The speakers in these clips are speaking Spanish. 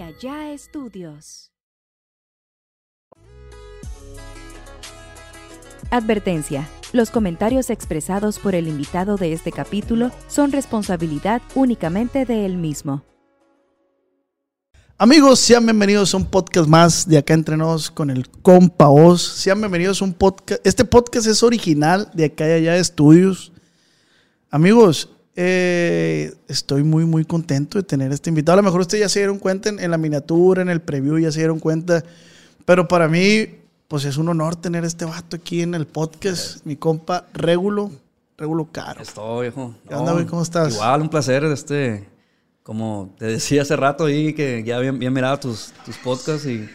Allá Estudios. Advertencia. Los comentarios expresados por el invitado de este capítulo son responsabilidad únicamente de él mismo. Amigos, sean bienvenidos a un podcast más de acá entre nos con el compa Oz. Sean bienvenidos a un podcast. Este podcast es original de acá y allá estudios. Amigos, eh, estoy muy, muy contento de tener este invitado. A lo mejor ustedes ya se dieron cuenta en, en, la miniatura, en el preview, ya se dieron cuenta. Pero para mí, pues es un honor tener este vato aquí en el podcast. Mi compa Régulo, Régulo Caro. Estoy, viejo. ¿Qué onda, güey? ¿Cómo estás? Igual, un placer. Este, como te decía hace rato ahí, que ya había, había mirado tus, tus podcasts y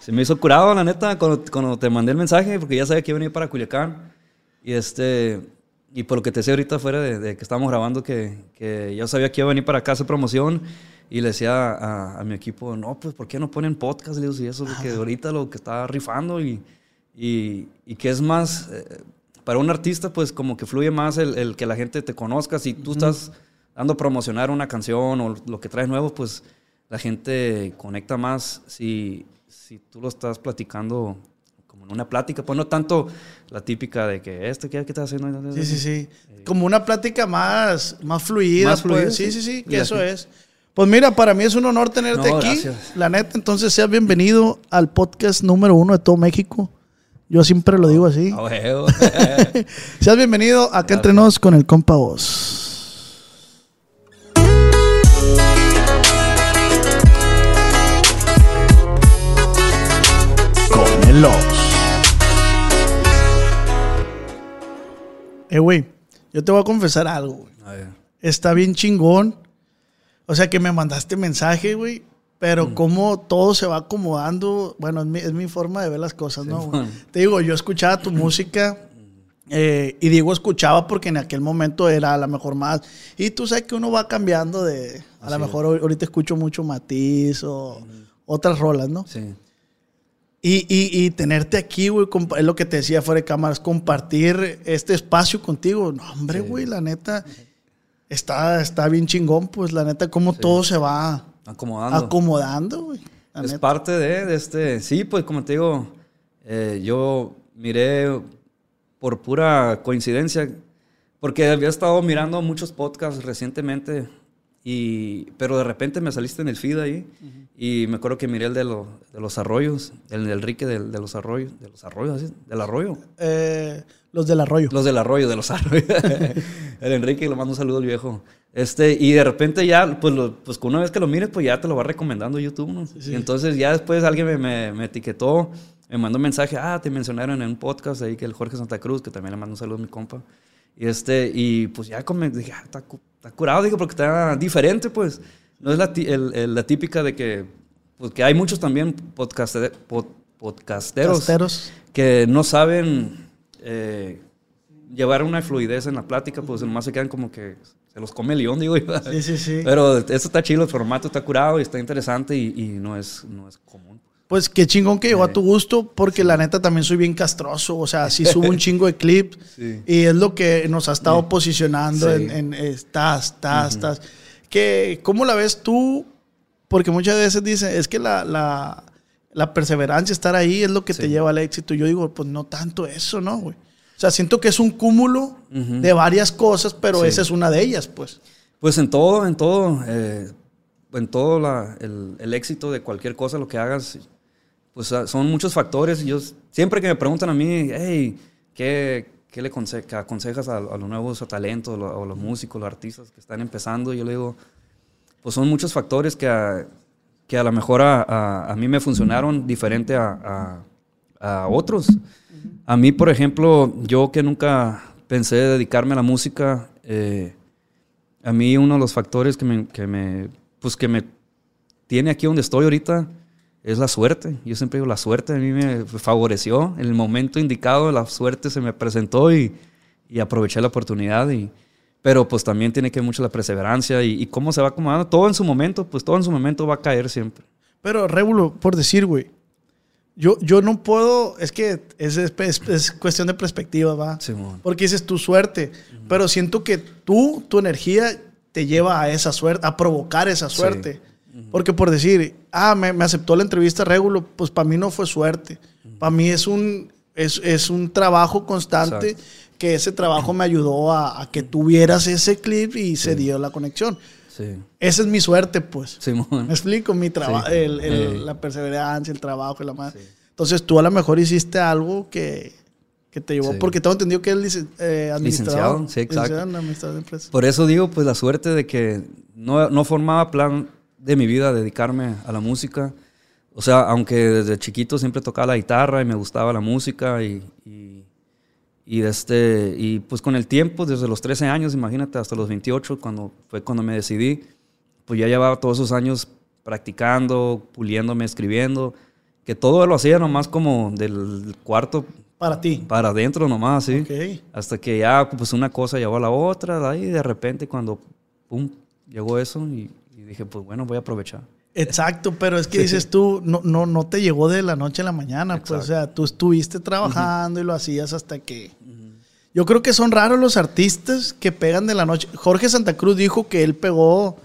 se me hizo curado, la neta, cuando, cuando te mandé el mensaje, porque ya sabía que iba a venir para Culiacán. Y este, y por lo que te decía ahorita fuera de, de que estábamos grabando, que, que, yo sabía que iba a venir para acá a hacer promoción. Y le decía a, a, mi equipo, no, pues, ¿por qué no ponen podcast? Le digo, y eso es lo que ahorita lo que está rifando y, y, y que es más, eh, para un artista, pues como que fluye más el, el, que la gente te conozca. Si tú uh -huh. estás dando a promocionar una canción o lo que traes nuevo, pues la gente conecta más si, si tú lo estás platicando en una plática, pues no tanto la típica de que este, ¿qué, qué estás haciendo? Sí, sí, sí. Eh, como una plática más, más fluida. Más fluida pues. Sí, sí, sí, que eso es. Pues mira, para mí es un honor tenerte no, aquí. Gracias. La neta, entonces seas bienvenido al podcast número uno de todo México. Yo siempre lo digo así. Oh, oh, seas bienvenido acá gracias. entre nos con el compa Voz. Con el Oz. Eh, güey, yo te voy a confesar algo, güey. Está bien chingón. O sea, que me mandaste mensaje, güey. Pero mm. cómo todo se va acomodando. Bueno, es mi, es mi forma de ver las cosas, sí, ¿no? Te digo, yo escuchaba tu música. Eh, y digo escuchaba porque en aquel momento era a lo mejor más. Y tú sabes que uno va cambiando de. A lo mejor ahorita escucho mucho Matiz o mm. otras rolas, ¿no? Sí. Y, y, y, tenerte aquí, güey, es lo que te decía fuera de cámaras, compartir este espacio contigo. No, hombre, güey, la neta, está, está bien chingón, pues, la neta, cómo sí. todo se va acomodando. Acomodando, güey. Es neta. parte de, de, este, sí, pues, como te digo, eh, yo miré por pura coincidencia, porque había estado mirando muchos podcasts recientemente, y, pero de repente me saliste en el feed ahí. Uh -huh. Y me acuerdo que miré el de, lo, de los arroyos, el de Enrique de, de, los arroyos, de los arroyos, ¿sí? ¿Del arroyo? Eh, los del arroyo. Los del arroyo, de los arroyos. el Enrique, le mando un saludo al viejo. Este, y de repente ya, pues, lo, pues una vez que lo mires, pues ya te lo va recomendando YouTube, ¿no? Sí, sí. Y entonces ya después alguien me, me, me, etiquetó, me mandó un mensaje, ah, te mencionaron en un podcast ahí que el Jorge Santa Cruz, que también le mando un saludo a mi compa. Y, este, y pues ya como dije, ah, está, está curado, digo, porque está diferente, pues. No es la, el, el, la típica de que, pues, que hay muchos también podcaster, pod, podcasteros Casteros. que no saben eh, llevar una fluidez en la plática, pues nomás se quedan como que se los come el león, digo. Sí, sí, sí. Pero eso está chido, el formato está curado y está interesante y, y no, es, no es común. Pues qué chingón que llegó a tu gusto, porque la neta también soy bien castroso. O sea, sí subo un chingo de clips sí. y es lo que nos ha estado sí. posicionando en, en, estás, estás. Que, ¿Cómo la ves tú? Porque muchas veces dicen, es que la, la, la perseverancia, estar ahí, es lo que te lleva al éxito. Yo digo, pues no tanto eso, ¿no, güey? O sea, siento que es un cúmulo uh -huh. de varias cosas, pero esa es una de ellas, pues. Pues en todo, en todo, eh, en todo la, el, el éxito de cualquier cosa, lo que hagas, pues ah, son muchos factores. Yo, siempre que me preguntan a mí, hey, ¿qué, qué le aconsejas a, a, los nuevos talentos, a los, a los, músicos, los artistas que están empezando? Yo le digo, pues son muchos factores que a, que a lo mejor a, a mí me funcionaron diferente a, otros. A mí, por ejemplo, yo que nunca pensé dedicarme a la música, eh, a mí uno de los factores que me, que me, pues que me tiene aquí donde estoy ahorita, es la suerte. Yo siempre digo, la suerte a mí me favoreció. En el momento indicado, la suerte se me presentó y, y aproveché la oportunidad. Y, pero pues también tiene que ver mucho la perseverancia y, y, cómo se va acomodando. Todo en su momento, pues todo en su momento va a caer siempre. Pero, Rébulo, por decir, güey, yo, yo no puedo, es que es, es, es cuestión de perspectiva, ¿va? Porque dices tu suerte, uh -huh. pero siento que tú, tu energía te lleva a esa suerte, a provocar esa suerte. Sí. Porque por decir, ah, me, aceptó la entrevista regulo, pues para mí no fue suerte. Para mí es un, es, un trabajo constante que ese trabajo me ayudó a, que tuvieras ese clip y se dio la conexión. Sí. Esa es mi suerte, pues. Me explico, mi trabajo, la perseverancia, el trabajo y la madre. Entonces tú a lo mejor hiciste algo que, te llevó, porque tengo entendido que es eh, Licenciado, sí, exacto. Por eso digo, pues la suerte de que no, no formaba plan de mi vida dedicarme a la música. O sea, aunque desde chiquito siempre tocaba la guitarra y me gustaba la música y, y, este, y pues con el tiempo, desde los 13 años, imagínate, hasta los 28, cuando fue cuando me decidí, pues ya llevaba todos esos años practicando, puliéndome, escribiendo, que todo lo hacía nomás como del cuarto. Para ti. Para adentro nomás, sí. Hasta que ya, pues una cosa llevó a la otra, ahí de repente cuando, pum, llegó eso y dije, pues bueno, voy a aprovechar. Exacto, pero es que dices tú, no, no, no te llegó de la noche a la mañana, pues, o sea, tú estuviste trabajando y lo hacías hasta que... Yo creo que son raros los artistas que pegan de la noche. Jorge Santa Cruz dijo que él pegó,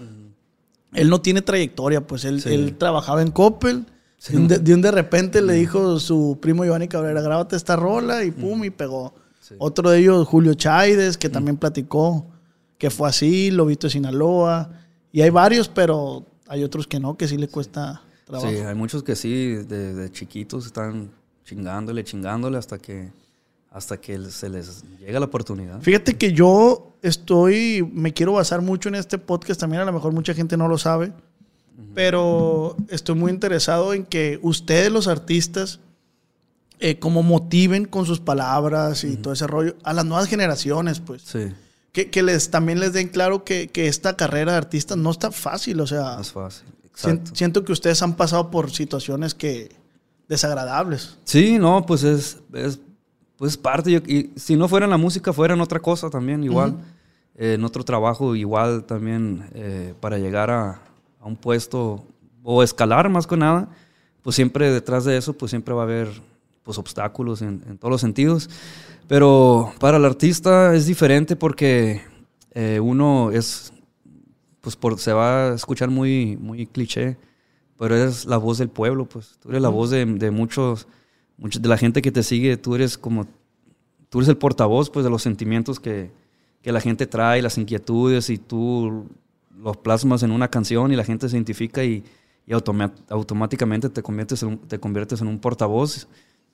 él no tiene trayectoria, pues él, él trabajaba en Coppel, de, un de, repente le dijo su primo Giovanni Cabrera, grábate esta rola y pum, y pegó. Otro de ellos, Julio Chaides, que también platicó que fue así, Lobito de Sinaloa. Y hay varios, pero hay otros que no, que sí le cuesta trabajo. Sí, hay muchos que sí, de, chiquitos están chingándole, chingándole hasta que, hasta que se les llega la oportunidad. Fíjate que yo estoy, me quiero basar mucho en este podcast, también a lo mejor mucha gente no lo sabe, pero estoy muy interesado en que ustedes los artistas, eh, como motiven con sus palabras y todo ese rollo a las nuevas generaciones, pues. Sí que, les también les den claro que, esta carrera de artista no está fácil, o sea. No es fácil. Siento que ustedes han pasado por situaciones que desagradables. Sí, no, pues es, es pues parte. y si no fuera en la música, fuera en otra cosa también, igual. Eh, en otro trabajo, igual también eh, para llegar a, un puesto o escalar más que nada, pues siempre detrás de eso, pues siempre va a haber pues obstáculos en, en todos los sentidos. Pero para el artista es diferente porque eh, uno es, pues por, se va a escuchar muy, muy cliché, pero eres la voz del pueblo, pues. Tú eres la voz de, de muchos, muchos, de la gente que te sigue, tú eres como, tú eres el portavoz pues de los sentimientos que, que la gente trae, las inquietudes y tú los plasmas en una canción y la gente se identifica y, y automáticamente te conviertes, en, te conviertes en un portavoz.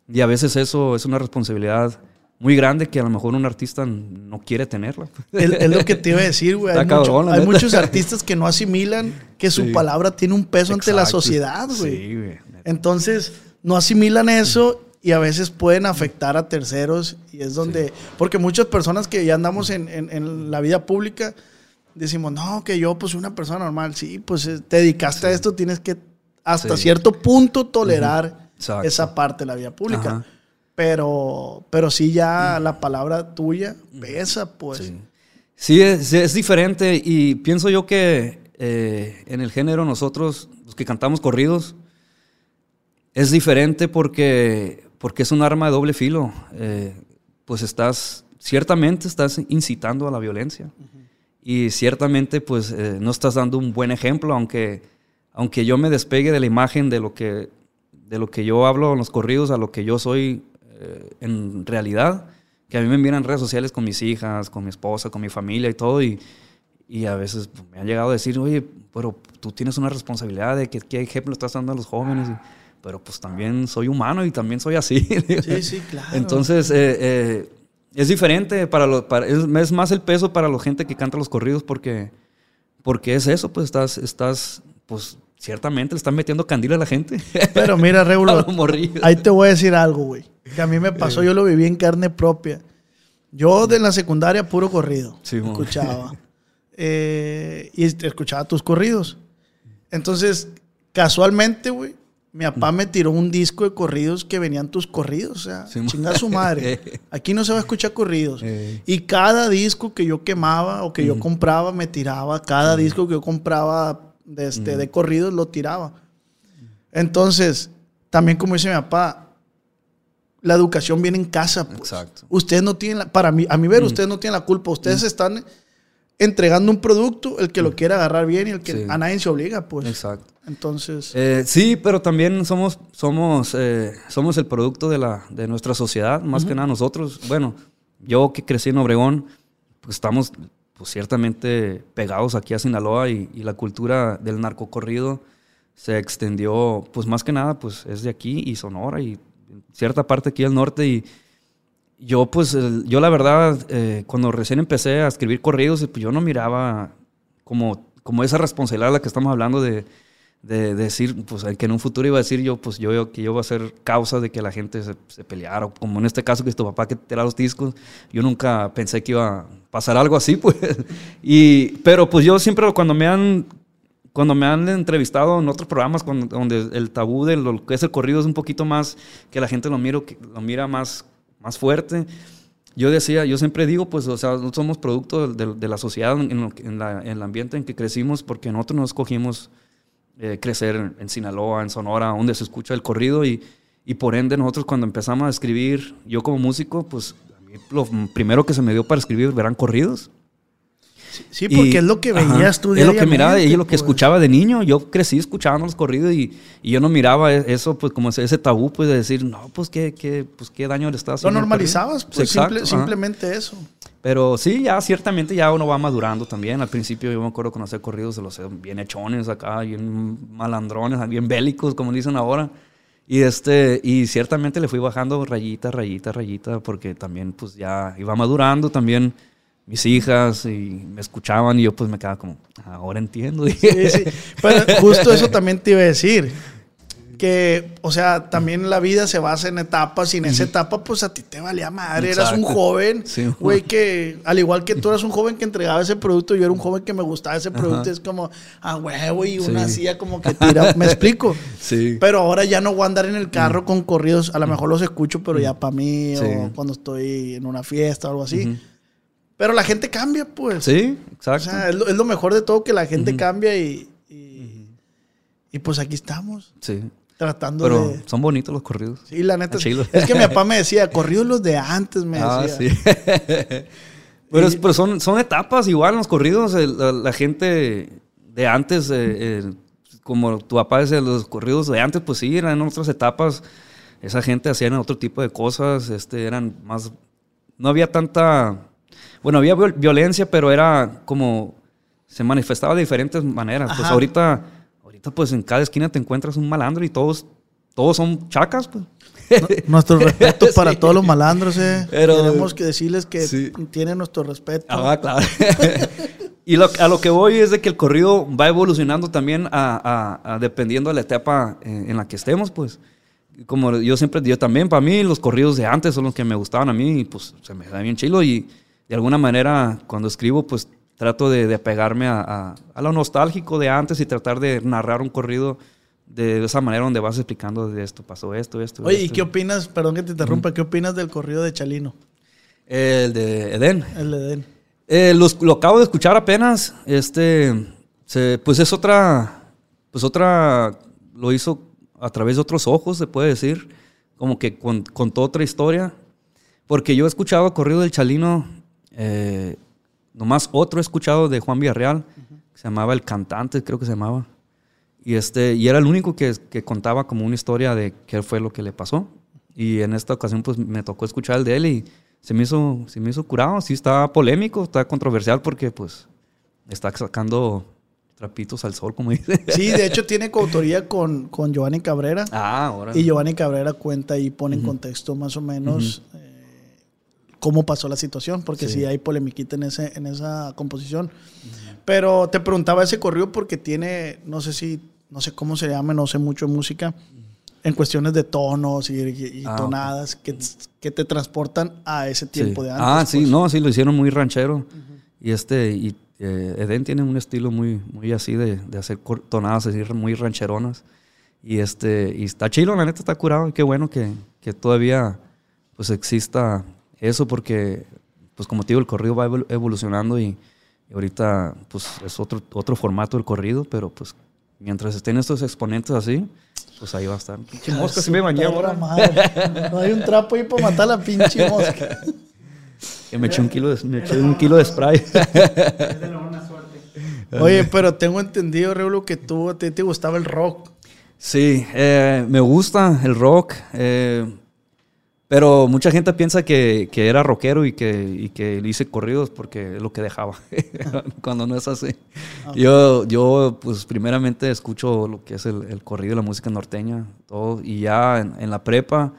Y a veces eso es una responsabilidad muy grande que a lo mejor un artista no quiere tenerla. Es, lo que te iba a decir, güey. Hay, muchos artistas que no asimilan que su palabra tiene un peso ante la sociedad, güey. Sí, güey. Entonces, no asimilan eso y a veces pueden afectar a terceros y es donde... Porque muchas personas que ya andamos en, la vida pública decimos, no, que yo pues una persona normal. Sí, pues eh, te dedicaste a esto, tienes que hasta cierto punto tolerar esa parte de la vida pública. Pero, pero sí ya la palabra tuya pesa, pues. Sí, es, diferente y pienso yo que eh, en el género nosotros, los que cantamos corridos, es diferente porque, porque es un arma de doble filo. Eh, pues estás, ciertamente estás incitando a la violencia. Y ciertamente pues eh, no estás dando un buen ejemplo, aunque, aunque yo me despegue de la imagen de lo que, de lo que yo hablo en los corridos a lo que yo soy eh, en realidad, que a mí me miran en redes sociales con mis hijas, con mi esposa, con mi familia y todo, y, y a veces me han llegado a decir, oye, pero tú tienes una responsabilidad de que, qué ejemplo estás dando a los jóvenes, pero pues también soy humano y también soy así. Sí, sí, claro. Entonces, eh, eh, es diferente, para, lo, para es, más el peso para la gente que canta los corridos porque, porque es eso, pues estás, estás pues ciertamente le están metiendo candila a la gente. Pero mira, Regulo, ahí te voy a decir algo, güey. Que a mí me pasó, yo lo viví en carne propia. Yo de la secundaria puro corrido. Sí, escuchaba. Eh, y escuchaba tus corridos. Entonces, casualmente, güey, mi papá me tiró un disco de corridos que venían tus corridos. O sea, chinga su madre. Aquí no se va a escuchar corridos. Y cada disco que yo quemaba o que yo compraba, me tiraba. Cada disco que yo compraba de, este, de corridos lo tiraba. Entonces, también como dice mi papá, la educación viene en casa. Pues. Exacto. Ustedes no tienen, para mí, a mi ver, ustedes no tienen la culpa. Ustedes están entregando un producto, el que lo quiera agarrar bien y el que a nadie se obliga, pues. Exacto. Entonces. Eh, sí, pero también somos, somos, eh, somos el producto de, la, de nuestra sociedad, más que nada nosotros. Bueno, yo que crecí en Obregón, pues estamos pues, ciertamente pegados aquí a Sinaloa y, y la cultura del narcocorrido se extendió, pues más que nada, pues es de aquí y Sonora y cierta parte aquí del norte y yo pues, yo la verdad, eh, cuando recién empecé a escribir corridos, pues yo no miraba como, como esa responsabilidad de la que estamos hablando de, de, decir, pues que en un futuro iba a decir yo, pues yo, que yo voy a ser causa de que la gente se, se peleara, como en este caso que es tu papá que te da los discos, yo nunca pensé que iba a pasar algo así, pues. Y, pero pues yo siempre cuando me han cuando me han entrevistado en otros programas donde el tabú de lo que es el corrido es un poquito más que la gente lo mira, lo mira más, más fuerte. Yo decía, yo siempre digo, pues, o sea, no somos producto de, la sociedad, en, el ambiente en que crecimos, porque nosotros no escogimos eh, crecer en, Sinaloa, en Sonora, donde se escucha el corrido, y, y por ende nosotros cuando empezamos a escribir, yo como músico, pues, a mí lo primero que se me dio para escribir eran corridos. Sí, porque es lo que veías tú Es lo que miraba y es lo que pues. escuchaba de niño. Yo crecí escuchando los corridos y, y, yo no miraba e, eso, pues como ese tabú, pues de decir, no, pues qué, qué, pues, qué daño le estás haciendo. Lo normalizabas, pues simplemente eso. Pero sí, ya ciertamente ya uno va madurando también. Al principio yo me acuerdo conocer corridos de los bien hechones acá, bien malandrones, bien bélicos, como dicen ahora. Y, este, y ciertamente le fui bajando rayita, rayita, rayita, porque también pues ya iba madurando, también mis hijas y me escuchaban y yo pues me quedaba como, ahora entiendo. Sí, sí. Pero justo eso también te iba a decir. Que, o sea, también la vida se basa en etapas y en esa etapa pues a ti te valía madre. Eras un joven, güey, que al igual que tú eras un joven que entregaba ese producto, yo era un joven que me gustaba ese producto. Es como, ah, huevo, y una hacía como que tira. ¿Me explico? Sí. Pero ahora ya no voy a andar en el carro con corridos. A lo mejor los escucho, pero ya para mí o cuando estoy en una fiesta o algo así pero la gente cambia, pues. Sí, exacto. O sea, es lo, mejor de todo que la gente cambia y, y, pues aquí estamos. Sí. Tratando Pero son bonitos los corridos. Sí, la neta. Es que mi papá me decía, corridos los de antes, me ah, decía. Sí. pero, pero son, son etapas igual los corridos. la, gente de antes, eh, eh, como tu papá decía, los corridos de antes, pues sí, eran otras etapas. Esa gente hacía otro tipo de cosas, este, eran más... No había tanta bueno, había violencia, pero era como, se manifestaba de diferentes maneras. Pues ahorita, ahorita pues en cada esquina te encuentras un malandro y todos, todos son chacas, pues. nuestro respeto para todos los malandros, eh. Tenemos que decirles que tienen nuestro respeto. Ah, claro. y a lo que voy es de que el corrido va evolucionando también a, dependiendo de la etapa en, la que estemos, pues. Como yo siempre digo también, para mí los corridos de antes son los que me gustaban a mí y pues se me da bien chilo y de alguna manera cuando escribo pues trato de, apegarme a, lo nostálgico de antes y tratar de narrar un corrido de esa manera donde vas explicando de esto, pasó esto, esto. Oye, ¿y qué opinas, perdón que te interrumpa, qué opinas del corrido de Chalino? El de Edén. El de Edén. Eh, lo acabo de escuchar apenas, este, pues es otra, pues otra, lo hizo a través de otros ojos, se puede decir, como que contó otra historia, porque yo he escuchado corrido del Chalino eh, nomás otro escuchado de Juan Villarreal, que se llamaba El Cantante, creo que se llamaba. Y, este, y era el único que, que, contaba como una historia de qué fue lo que le pasó. Y en esta ocasión pues me tocó escuchar el de él y se me hizo, se me hizo curado. Sí está polémico, está controversial porque pues está sacando trapitos al sol, como dice. Sí, de hecho tiene coautoría con, con Giovanni Cabrera. Ah, ahora. Y Giovanni Cabrera cuenta y pone en contexto más o menos cómo pasó la situación, porque sí, hay polemiquita en, ese, en esa composición. Pero te preguntaba ese corrido porque tiene, no sé si, no sé cómo se llama, no sé mucho de música, en cuestiones de tonos y, ah, tonadas que, que, te transportan a ese tiempo de antes. Ah, sí, pues. no, sí, lo hicieron muy ranchero. Y este, y eh, Eden tiene un estilo muy, muy así de, de hacer tonadas así muy rancheronas. Y este, y está chido, la neta está curado. Y qué bueno que, que todavía pues exista eso porque, pues como te digo, el corrido va evolucionando y, ahorita pues es otro, otro formato del corrido, pero pues mientras estén estos exponentes así, pues ahí va a estar. Pinche mosca, si me bañé ahora. No hay un trapo ahí para matar a la pinche mosca. que me eché un kilo de, me eché un kilo de spray. Oye, pero tengo entendido, Reulo, que tú te, te gustaba el rock. Sí, eh, me gusta el rock. Eh, pero mucha gente piensa que, que era rockero y que, y que hice corridos porque es lo que dejaba, cuando no es así. Yo, yo, pues, primeramente escucho lo que es el, el corrido, la música norteña, todo. Y ya en, en la prepa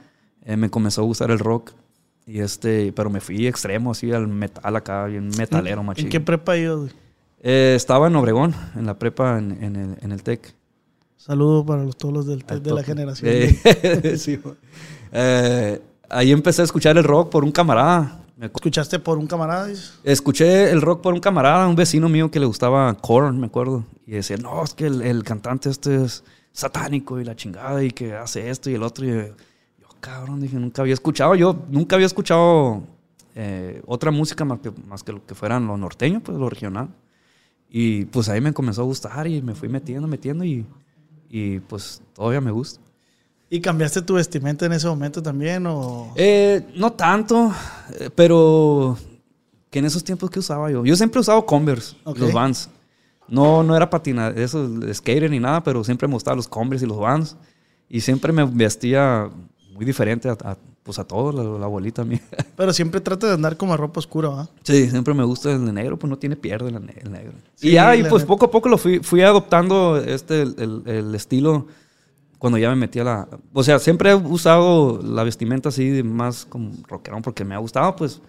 eh, me comenzó a gustar el rock. Y este, pero me fui extremo, así, al metal acá, bien metalero, machín. ¿En qué prepa yo? Eh, estaba en Obregón, en la prepa, en, en el, en el TEC. Saludos para los, todos los del TEC de la generación. Eh, sí, eh, ahí empecé a escuchar el rock por un camarada. ¿Escuchaste por un camarada? Escuché el rock por un camarada, un vecino mío que le gustaba Korn, me acuerdo. Y decía, no, es que el, el cantante este es satánico y la chingada y que hace esto y el otro. Y yo, cabrón, dije, nunca había escuchado. Yo nunca había escuchado eh, otra música más que, más que lo que fueran lo norteño, pues lo regional. Y pues ahí me comenzó a gustar y me fui metiendo, metiendo y, y pues todavía me gusta. ¿Y cambiaste tu vestimenta en ese momento también? O? Eh, no tanto, eh, pero que en esos tiempos que usaba yo. Yo siempre he usado Converse, okay. los Vans. No, no era patina, eso, skater ni nada, pero siempre me gustaban los Converse y los Vans. Y siempre me vestía muy diferente a, a pues a todos, la, la, abuelita mía. Pero siempre trata de andar como a ropa oscura, ¿va? Sí, siempre me gusta el negro, pues no tiene pierde el, negro. Sí, y ya, y pues poco a poco lo fui, fui adoptando este, el, el, el estilo cuando ya me metí a la... O sea, siempre he usado la vestimenta así más como rockerón porque me ha gustado, pues...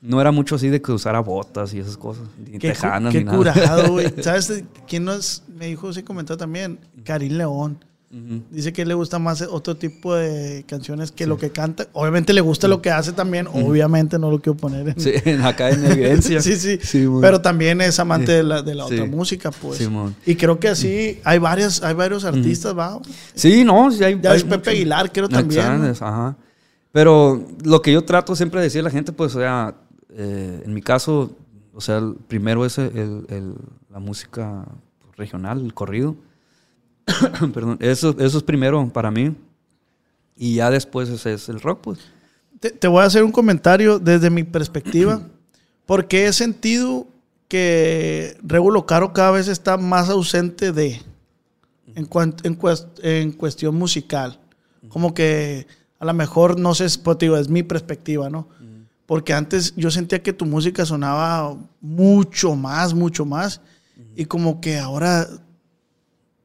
No era mucho así de que usara botas y esas cosas. Ni qué, tejanas qué ni nada. curado, güey. ¿Sabes quién nos me dijo, se comentó también? Karim León. Uh -huh. Dice que le gusta más otro tipo de canciones que sí. lo que canta. Obviamente le gusta lo que hace también. Uh -huh. Obviamente no lo quiero poner en... Sí, acá en evidencia. sí, sí. sí Pero también es amante de la, de la otra música, pues. y creo que así hay, varias, hay varios artistas, uh -huh. ¿va? Sí, no. Sí hay, ya hay es Pepe Aguilar, creo también. ¿no? Ajá. Pero lo que yo trato siempre de decir a la gente, pues, o sea, eh, en mi caso, o sea, el primero es el, el, la música regional, el corrido. Perdón, eso, eso es primero para mí. Y ya después ese es el rock, pues. Te, te, voy a hacer un comentario desde mi perspectiva, porque he sentido que Regulo Caro cada vez está más ausente de, en, cuanto, en, cuest, en cuestión musical. Como que a lo mejor, no sé, pues, es mi perspectiva, ¿no? Porque antes yo sentía que tu música sonaba mucho más, mucho más. Y como que ahora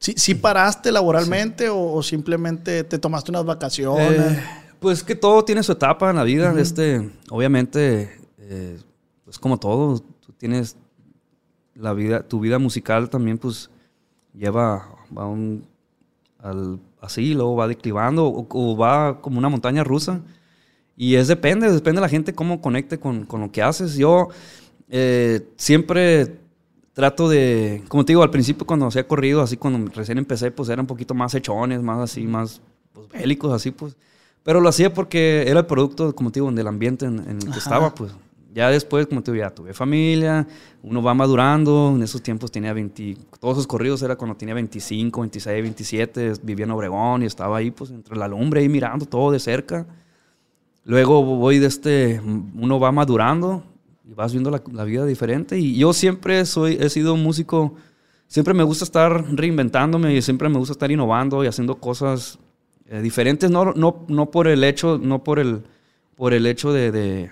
¿Sí, sí paraste laboralmente sí. O, o, simplemente te tomaste unas vacaciones? Eh, pues que todo tiene su etapa en la vida. Uh -huh. este, obviamente, eh, pues como todo, tú tienes la vida, tu vida musical también pues lleva va un, al, así, luego va declivando o, o, va como una montaña rusa. Y es depende, depende de la gente cómo conecte con, con lo que haces. Yo eh, siempre trato de, como te digo, al principio cuando hacía corrido, así cuando recién empecé, pues eran un poquito más hechones, más así, más pues, bélicos, así pues. Pero lo hacía porque era el producto, como te digo, del ambiente en, en el que Ajá. estaba, pues. Ya después, como te digo, ya tuve familia, uno va madurando, en esos tiempos tenía 20, todos esos corridos era cuando tenía 25, 26, 27, vivía en Obregón y estaba ahí, pues, entre la lumbre, ahí mirando todo de cerca. Luego voy de este, uno va madurando, y vas viendo la, la, vida diferente. Y yo siempre soy, he sido músico, siempre me gusta estar reinventándome y siempre me gusta estar innovando y haciendo cosas eh, diferentes, no, no, no por el hecho, no por el, por el hecho de, de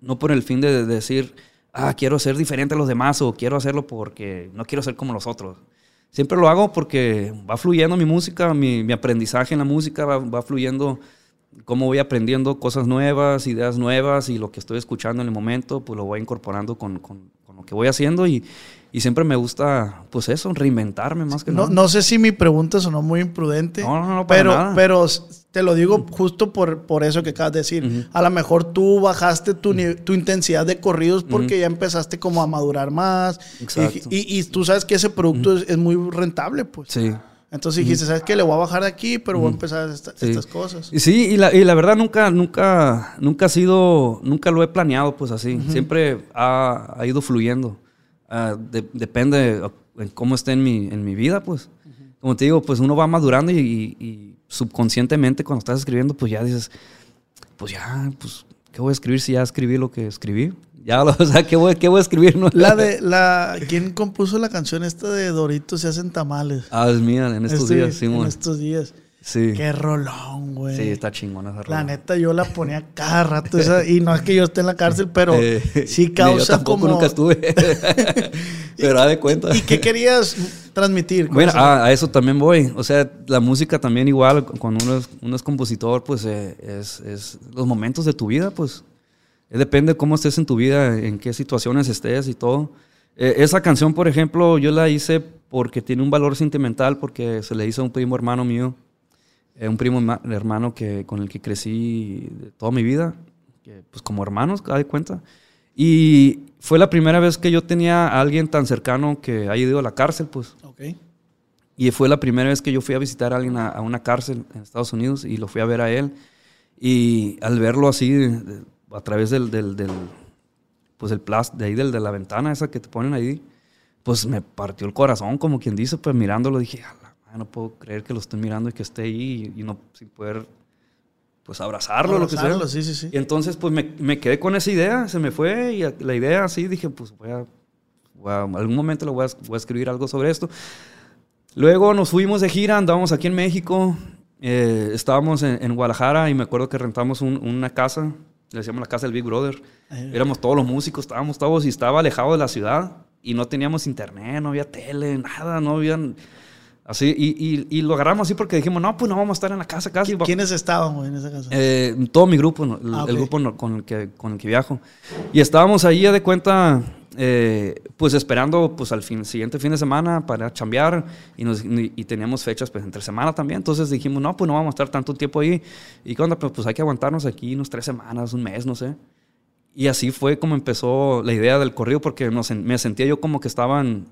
no por el fin de, de, decir, ah, quiero ser diferente a los demás o quiero hacerlo porque no quiero ser como los otros. Siempre lo hago porque va fluyendo mi música, mi, mi aprendizaje en la música va, va fluyendo cómo voy aprendiendo cosas nuevas, ideas nuevas y lo que estoy escuchando en el momento, pues lo voy incorporando con, con, con lo que voy haciendo y, y, siempre me gusta, pues eso, reinventarme más que no, nada. No sé si mi pregunta sonó muy imprudente, no, no, no, para pero, nada. pero te lo digo justo por, por eso que acabas de decir. Uh -huh. A lo mejor tú bajaste tu, uh -huh. tu intensidad de corridos porque uh -huh. ya empezaste como a madurar más y, y, y, tú sabes que ese producto es, es muy rentable, pues. Sí. Entonces dijiste, ¿sabes qué? Le voy a bajar de aquí, pero voy a empezar esta, sí. estas cosas. Y sí, y la, y la, verdad nunca, nunca, nunca ha sido, nunca lo he planeado pues así. Uh -huh. Siempre ha, ha, ido fluyendo. Uh, de, depende en cómo esté en mi, en mi vida, pues. Uh -huh. Como te digo, pues uno va madurando y, y, subconscientemente cuando estás escribiendo, pues ya dices, pues ya, pues, ¿qué voy a escribir si ya escribí lo que escribí? Ya, o sea, ¿qué voy, qué voy a escribir? No? La de, la, ¿quién compuso la canción esta de Doritos se hacen tamales? Ah, es mía, en estos días, sí, En estos días. Sí. Qué rolón, güey. Sí, está chingona esa La neta, yo la ponía cada rato. Esa, y no es que yo esté en la cárcel, pero eh, sí causa yo tampoco como... nunca estuve. pero da de cuenta. ¿Y qué querías transmitir? Bueno, a, a, eso también voy. O sea, la música también igual, cuando uno es, uno es compositor, pues eh, es, es, los momentos de tu vida, pues eh, depende cómo estés en tu vida, en qué situaciones estés y todo. Eh, esa canción, por ejemplo, yo la hice porque tiene un valor sentimental, porque se le hizo a un primo hermano mío un primo hermano que, con el que crecí toda mi vida, que, pues como hermanos, cada de cuenta. Y fue la primera vez que yo tenía a alguien tan cercano que haya ido a la cárcel, pues. Okay. Y fue la primera vez que yo fui a visitar a alguien a, una cárcel en Estados Unidos y lo fui a ver a él. Y al verlo así, a través del, del, del pues el plas, de ahí del, de la ventana esa que te ponen ahí, pues me partió el corazón, como quien dice, pues mirándolo dije, no puedo creer que lo estoy mirando y que esté ahí y, no sin poder pues abrazarlo, o lo que sea. Sí, sí, sí. Y entonces pues me, me, quedé con esa idea, se me fue y la idea así dije pues voy a, voy a algún momento lo voy a, voy a, escribir algo sobre esto. Luego nos fuimos de gira, andábamos aquí en México, eh, estábamos en, Guadalajara y me acuerdo que rentamos una casa, le decíamos la casa del Big Brother. Éramos todos los músicos, estábamos todos y estaba alejado de la ciudad y no teníamos internet, no había tele, nada, no habían Así, y, y, lo agarramos así porque dijimos, no, pues no vamos a estar en la casa casi. ¿Quiénes estaban en esa casa? Eh, todo mi grupo, el, ah, grupo con, el que, con el que viajo. Y estábamos ahí ya de cuenta, eh, pues esperando pues al fin, siguiente fin de semana para chambear y, nos, y, teníamos fechas pues entre semana también. Entonces dijimos, no, pues no vamos a estar tanto tiempo ahí. ¿Y cuando Pues, pues hay que aguantarnos aquí unos tres semanas, un mes, no sé. Y así fue como empezó la idea del corrido, porque me sentía yo como que estaba en,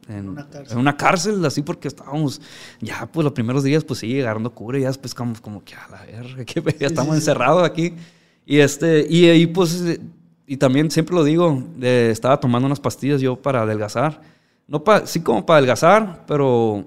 una cárcel, así porque estábamos, ya pues los primeros días, pues sí, agarrando cura, y ya después como, como que a la verga, que ya estamos encerrados aquí. Y, este, y ahí pues, y también siempre lo digo, estaba tomando unas pastillas yo para adelgazar. No pa, sí como para adelgazar, pero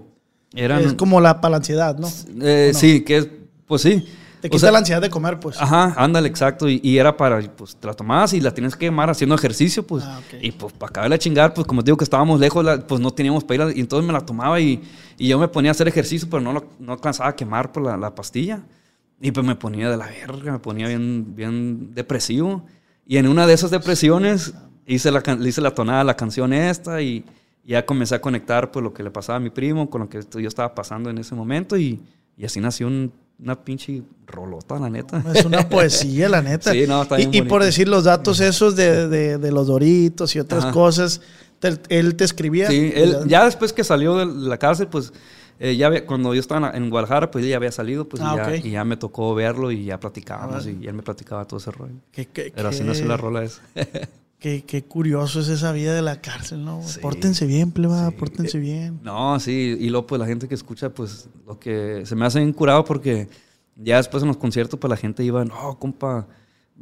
eran... Es como la para la ansiedad, ¿no? Eh, sí, que es, pues sí. Te quita la ansiedad de comer, pues. Ajá, ándale, exacto. Y, era para, pues, te la tomabas y la tienes que quemar haciendo ejercicio, pues. Ah, y pues, para acabar de chingar, pues, como te digo que estábamos lejos, pues no teníamos para ir. y entonces me la tomaba y, y, yo me ponía a hacer ejercicio, pero no, no alcanzaba a quemar por la, la, pastilla. Y pues me ponía de la verga, me ponía bien, bien depresivo. Y en una de esas depresiones hice la, hice la tonada la canción esta y, ya comencé a conectar, pues, lo que le pasaba a mi primo con lo que yo estaba pasando en ese momento. Y, y así nació un una pinche rolota, la neta. es una poesía, la neta. Sí, no, está bien y, y, por decir los datos esos de, de, los doritos y otras cosas, él te escribía. Sí, él, ya después que salió de la cárcel, pues eh, ya cuando yo estaba en Guadalajara, pues ya había salido, pues ah, y, ya, y, ya, me tocó verlo y ya platicábamos ah, y, él me platicaba todo ese rollo. Pero así nació la rola esa. Qué, qué, curioso es esa vida de la cárcel, ¿no? pórtense bien, pleba, pórtense eh, bien. No, sí, y luego pues la gente que escucha, pues lo que se me hace incurado porque ya después en los conciertos pues la gente iba, no, compa,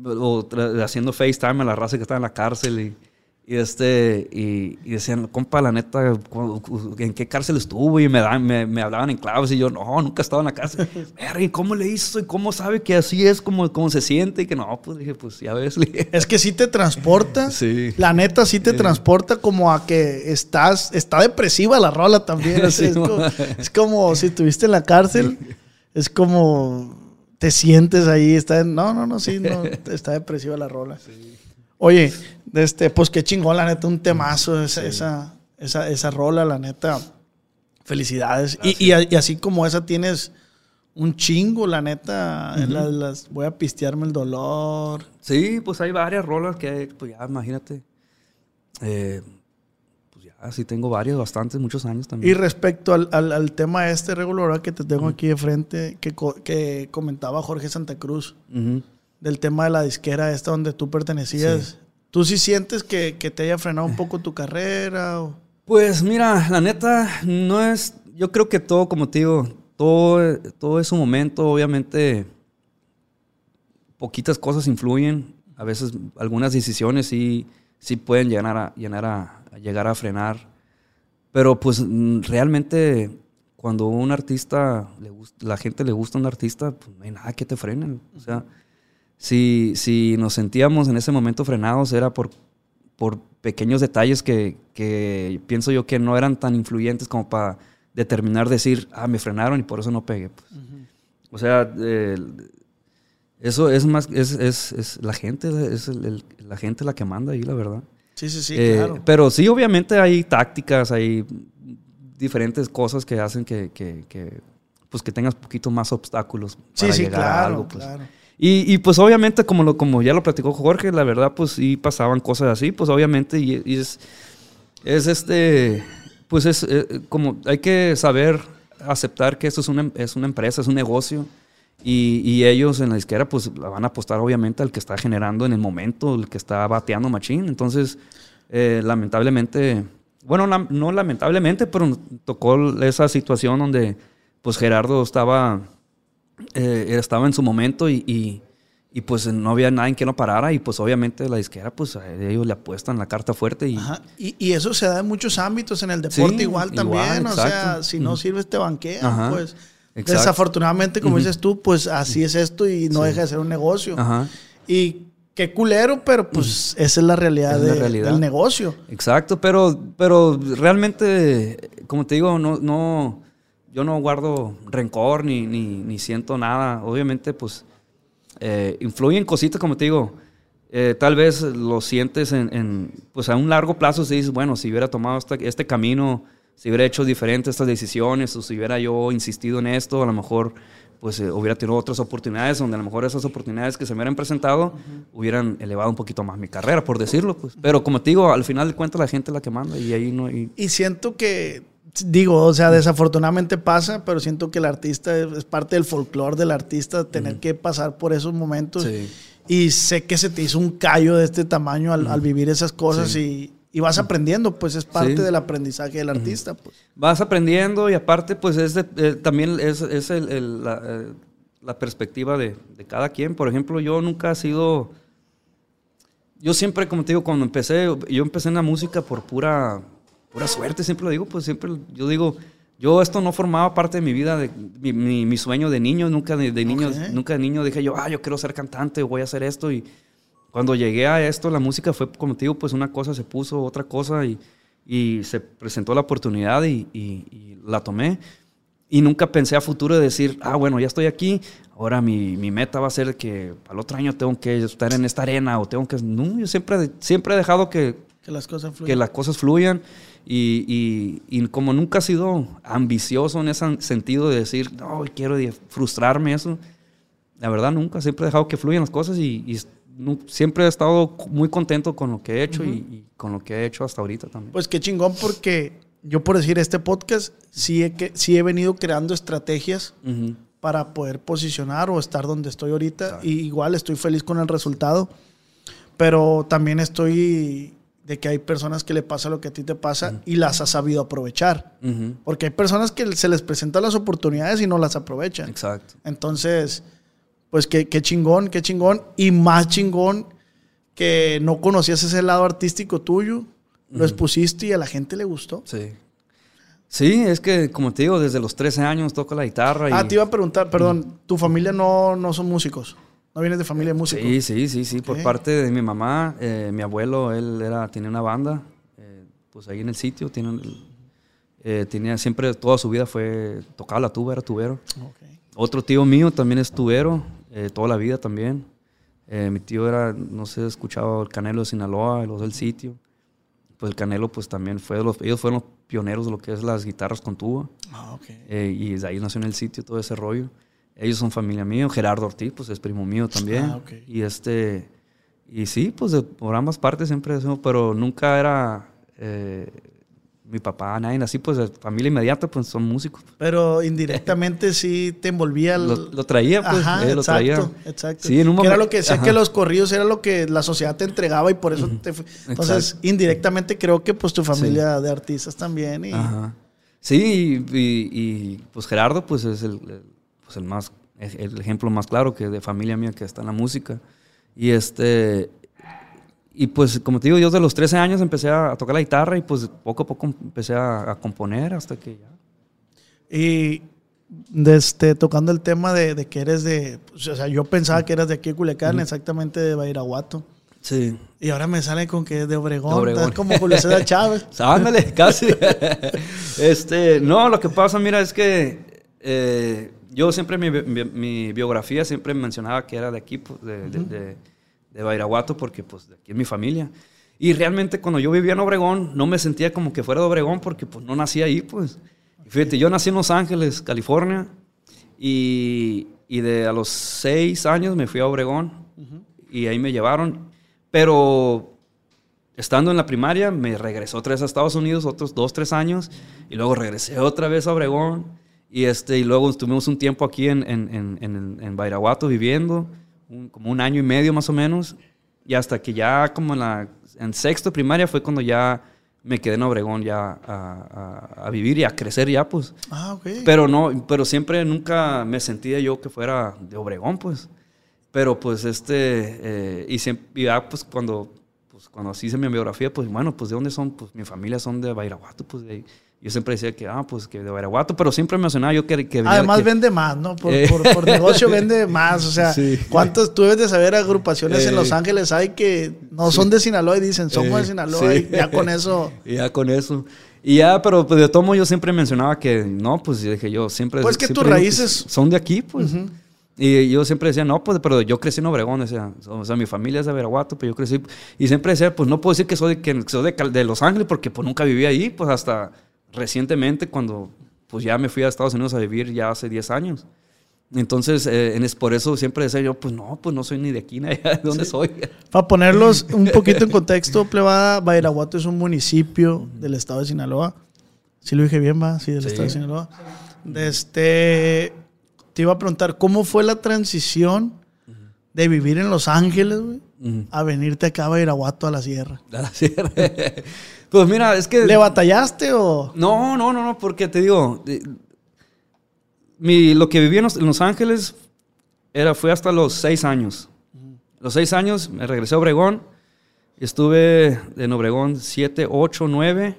o haciendo FaceTime a la raza que estaba en la cárcel y y, este, y, decían, compa, la neta, ¿en qué cárcel estuvo? Y me, me, me, hablaban en claves y yo, no, nunca he estado en la cárcel. ¿Y cómo le hizo? ¿Y cómo sabe que así es como, como se siente? Y que no, pues dije, pues ya ves. Es que sí te transporta. sí. La neta sí te transporta como a que estás, está depresiva la rola también. es, como, es, como, si estuviste en la cárcel, es como te sientes ahí, está no, no, no, sí, no, está depresiva la rola. Sí. Oye, este, pues qué chingón, la neta, un temazo esa, esa, esa, rola, la neta. Felicidades. Y, así como esa tienes un chingo, la neta. las, voy a pistearme el dolor. Sí, pues hay varias rolas que, pues ya, imagínate. Eh, pues ya, sí tengo varias, bastantes, muchos años también. Y respecto al, tema este regular que te tengo aquí de frente, que, que comentaba Jorge Santa Cruz del tema de la disquera esta donde tú pertenecías. ¿Tú sí sientes que, te haya frenado un poco tu carrera? Pues mira, la neta, no es. Yo creo que todo, como te digo, todo, todo es un momento. Obviamente, poquitas cosas influyen. A veces, algunas decisiones sí, sí pueden llegar a, llegar a, llegar a frenar. Pero, pues, realmente, cuando un artista, le la gente le gusta a un artista, pues no hay nada que te frenen. O sea si, si nos sentíamos en ese momento frenados era por, por pequeños detalles que, que, pienso yo que no eran tan influyentes como para determinar, decir, ah, me frenaron y por eso no pegué. Pues. O sea, eso es más, es, es, es la gente, es la gente la que manda ahí, la verdad. Sí, sí, sí, eh, claro. Pero sí, obviamente hay tácticas, hay diferentes cosas que hacen que, que, que pues que tengas poquito más obstáculos para llegar a algo. Pues. Claro. Y, y, pues obviamente, como, lo, como ya lo platicó Jorge, la verdad, pues sí pasaban cosas así, pues obviamente, y, es, es este, pues es eh, como hay que saber aceptar que esto es una, es una empresa, es un negocio y, ellos en la izquierda, pues la van a apostar obviamente al que está generando en el momento, el que está bateando machín. Entonces, eh, lamentablemente, bueno, no lamentablemente, pero tocó esa situación donde pues Gerardo estaba, eh, estaba en su momento y, y, pues no había nadie que lo parara y pues obviamente la izquierda, pues ellos le apuestan la carta fuerte. Y, y, eso se da en muchos ámbitos, en el deporte igual también, o sea, si no sirves te banquean, pues... Desafortunadamente, como dices tú, pues así es esto y no deja de ser un negocio. Y qué culero, pero pues esa es la realidad, del negocio. Exacto, pero, pero realmente, como te digo, no, no, yo no guardo rencor ni, ni, siento nada. Obviamente, pues eh, influyen cositas, como te digo. Eh, tal vez lo sientes en, pues a un largo plazo, si dices, bueno, si hubiera tomado este, este camino si hubiera hecho diferentes estas decisiones o si hubiera yo insistido en esto, a lo mejor pues eh, hubiera tenido otras oportunidades donde a lo mejor esas oportunidades que se me hubieran presentado hubieran elevado un poquito más mi carrera, por decirlo. Pues. Pero como te digo, al final de cuentas la gente es la que manda y ahí no... Y, y siento que, digo, o sea, desafortunadamente pasa, pero siento que el artista es, parte del folclore del artista tener que pasar por esos momentos. Y sé que se te hizo un callo de este tamaño al, vivir esas cosas y, y vas aprendiendo, pues es parte del aprendizaje del artista. Pues. Vas aprendiendo y aparte, pues es eh, también es, es el, eh, la, perspectiva de, de, cada quien. Por ejemplo, yo nunca he sido... Yo siempre, como te digo, cuando empecé, yo empecé en la música por pura, pura suerte, siempre lo digo, pues siempre, yo digo, yo esto no formaba parte de mi vida, de mi, mi, sueño de niño, nunca de, niño, nunca de niño dije yo, ah, yo quiero ser cantante, voy a hacer esto y cuando llegué a esto, la música fue, como te digo, pues una cosa se puso, otra cosa y, y se presentó la oportunidad y, y, la tomé. Y nunca pensé a futuro de decir, ah, bueno, ya estoy aquí, ahora mi, mi meta va a ser que al otro año tengo que estar en esta arena o tengo que... No, yo siempre, siempre he dejado que, que las cosas fluyan. Que las cosas fluyan. Y, y, como nunca he sido ambicioso en ese sentido de decir, no, quiero frustrarme, eso, la verdad nunca, siempre he dejado que fluyan las cosas y, siempre he estado muy contento con lo que he hecho y, con lo que he hecho hasta ahorita también. Pues qué chingón porque yo por decir este podcast sí he, que, sí he venido creando estrategias para poder posicionar o estar donde estoy ahorita. Y igual estoy feliz con el resultado, pero también estoy de que hay personas que le pasa lo que a ti te pasa y las has sabido aprovechar. Porque hay personas que se les presentan las oportunidades y no las aprovechan. Exacto. Entonces pues qué, chingón, qué chingón. Y más chingón que no conocías ese lado artístico tuyo, lo expusiste y a la gente le gustó. Sí. Sí, es que, como te digo, desde los 13 años toco la guitarra. Ah, te iba a preguntar, perdón, ¿tu familia no, no son músicos? ¿No vienes de familia de músicos? Sí, sí, sí, sí. Por parte de mi mamá, eh, mi abuelo, él era, tenía una banda, eh, pues ahí en el sitio, tiene, eh, tenía siempre, toda su vida fue, tocaba la tuba, era tubero. Otro tío mío también es tubero, eh, toda la vida también. Eh, mi tío era, no sé, escuchaba el Canelo de Sinaloa, los del sitio. Pues el Canelo, pues también fue, los, ellos fueron los pioneros de lo que es las guitarras con tuba. Ah, eh, y de ahí nació en el sitio todo ese rollo. Ellos son familia mía. Gerardo Ortiz, pues es primo mío también. Ah, y este, y sí, pues por ambas partes siempre, pero nunca era mi papá, nadie así, pues familia inmediata, pues son músicos. Pero indirectamente sí te envolvía. Lo, traía, pues. Ajá, eh, lo exacto, traía. exacto. Sí, en un momento. Era lo que decía que los corridos era lo que la sociedad te entregaba y por eso te Entonces, indirectamente creo que pues tu familia de artistas también. Y... Ajá. Sí, y, pues Gerardo, pues es el, pues el más, el ejemplo más claro que de familia mía que está en la música. Y este, y pues, como te digo, yo de los 13 años empecé a, tocar la guitarra y pues poco a poco empecé a, componer hasta que ya. Y desde, tocando el tema de, que eres de, pues, o sea, yo pensaba que eras de aquí de Culiacán, exactamente de Bairaguato. Sí. Y ahora me sale con que es de Obregón, de como Julio César Chávez. Ándale, casi. este, no, lo que pasa, mira, es que eh, yo siempre, mi, mi, biografía siempre mencionaba que era de aquí, pues, de, de, de, Bairaguato, porque pues de aquí es mi familia. Y realmente cuando yo vivía en Obregón, no me sentía como que fuera de Obregón, porque pues no nací ahí, pues. fíjate, yo nací en Los Ángeles, California, y, y de a los seis años me fui a Obregón, y ahí me llevaron. Pero estando en la primaria, me regresó otra vez a Estados Unidos, otros dos, tres años, y luego regresé otra vez a Obregón, y, este, y luego estuvimos un tiempo aquí en, en, en, en Bairaguato viviendo, como un año y medio más o menos, y hasta que ya como en, la, en sexto primaria fue cuando ya me quedé en Obregón ya a, a, vivir y a crecer ya, pues. Ah, ok. Pero no, pero siempre nunca me sentía yo que fuera de Obregón, pues. Pero pues este, eh, y, siempre, ya pues cuando, pues cuando así hice mi biografía, pues bueno, pues de dónde son, pues mi familia son de Bairaguato, pues de, yo siempre decía que, ah, pues que de Bairaguato, pero siempre me mencionaba yo que... que Además vende más, ¿no? Por, eh. por, negocio vende más, o sea, ¿cuántos, tú debes de saber agrupaciones en Los eh. Ángeles hay que no son de Sinaloa y dicen, somos de Sinaloa y ya con eso... ya con eso. Y ya, pero pues, de tomo yo siempre mencionaba que no, pues dije yo siempre... Pues que tus raíces... Son de aquí, pues. Y yo siempre decía, no, pues, pero yo crecí en Obregón, o sea, o sea mi familia es de Veraguato, pero yo crecí, y siempre decía, pues no puedo decir que soy, de, que soy de, Los Ángeles, porque pues nunca viví ahí, pues hasta recientemente, cuando pues ya me fui a Estados Unidos a vivir ya hace 10 años. Entonces, eh, por eso siempre decía yo, pues no, pues no soy ni de aquí ni allá, ¿de dónde soy? Para ponerlos un poquito en contexto, Plebada, Bairaguato es un municipio del estado de Sinaloa. Si lo dije bien, va, sí, del estado de Sinaloa. Este te iba a preguntar, ¿cómo fue la transición de vivir en Los Ángeles, güey, a venirte acá a Bairaguato a la sierra? A la sierra. Pues mira, es que... ¿Le batallaste o...? No, no, no, no, porque te digo, mi, lo que viví en Los, Ángeles era, fue hasta los seis años. Los seis años me regresé a Obregón, estuve en Obregón siete, ocho, nueve,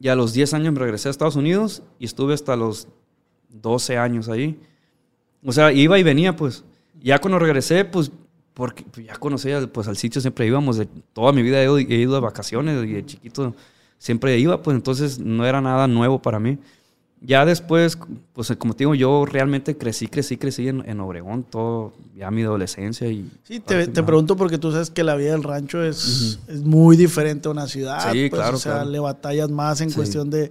y a los diez años me regresé a Estados Unidos y estuve hasta los 12 años ahí. O sea, iba y venía, pues. Ya cuando regresé, pues, porque pues, ya conocía, pues al sitio siempre íbamos. De, toda mi vida he ido, he ido de vacaciones y de chiquito siempre iba, pues entonces no era nada nuevo para mí. Ya después, pues como te digo, yo realmente crecí, crecí, crecí en, en Obregón, todo, ya mi adolescencia y... Sí, te, te, pregunto porque tú sabes que la vida del rancho es, es muy diferente a una ciudad. Sí, pues, claro. O sea, le batallas más en cuestión de,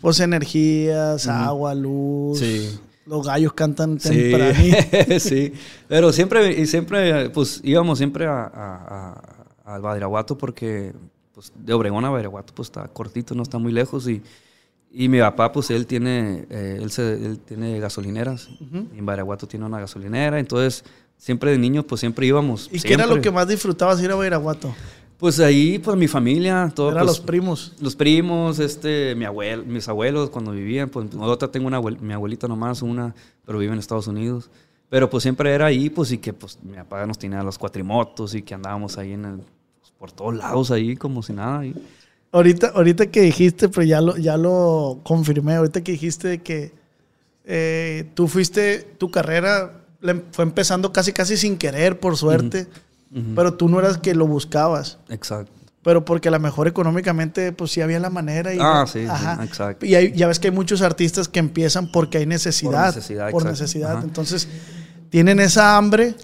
pues, energías, agua, luz. Sí. Los gallos cantan temprano. Sí, pero siempre, y siempre, pues íbamos siempre a, a, al Badiraguato porque pues, de Obregón a Badiraguato pues está cortito, no está muy lejos y, y mi papá pues él tiene, eh, él, se, él tiene gasolineras y en Badiraguato tiene una gasolinera, entonces siempre de niños pues siempre íbamos. ¿Y qué era lo que más disfrutabas ir a Badiraguato? Pues ahí, pues mi familia, todo. Era pues, los primos. Los primos, este, mi abuelo, mis abuelos cuando vivían, pues otra tengo una mi abuelita nomás, una, pero vive en Estados Unidos. Pero pues siempre era ahí, pues y que pues mi papá nos tenía los cuatrimotos y que andábamos ahí en el, pues, por todos lados ahí, como si nada. Ahí. Ahorita, ahorita que dijiste, pero ya lo, ya lo confirmé, ahorita que dijiste que eh, tú fuiste, tu carrera fue empezando casi casi sin querer, por suerte. Pero tú no eras que lo buscabas. Exacto. Pero porque a lo mejor económicamente, pues sí había la manera. Y, ah, sí, exacto. Y ya ves que hay muchos artistas que empiezan porque hay necesidad. Por necesidad. Por necesidad. Entonces, tienen esa hambre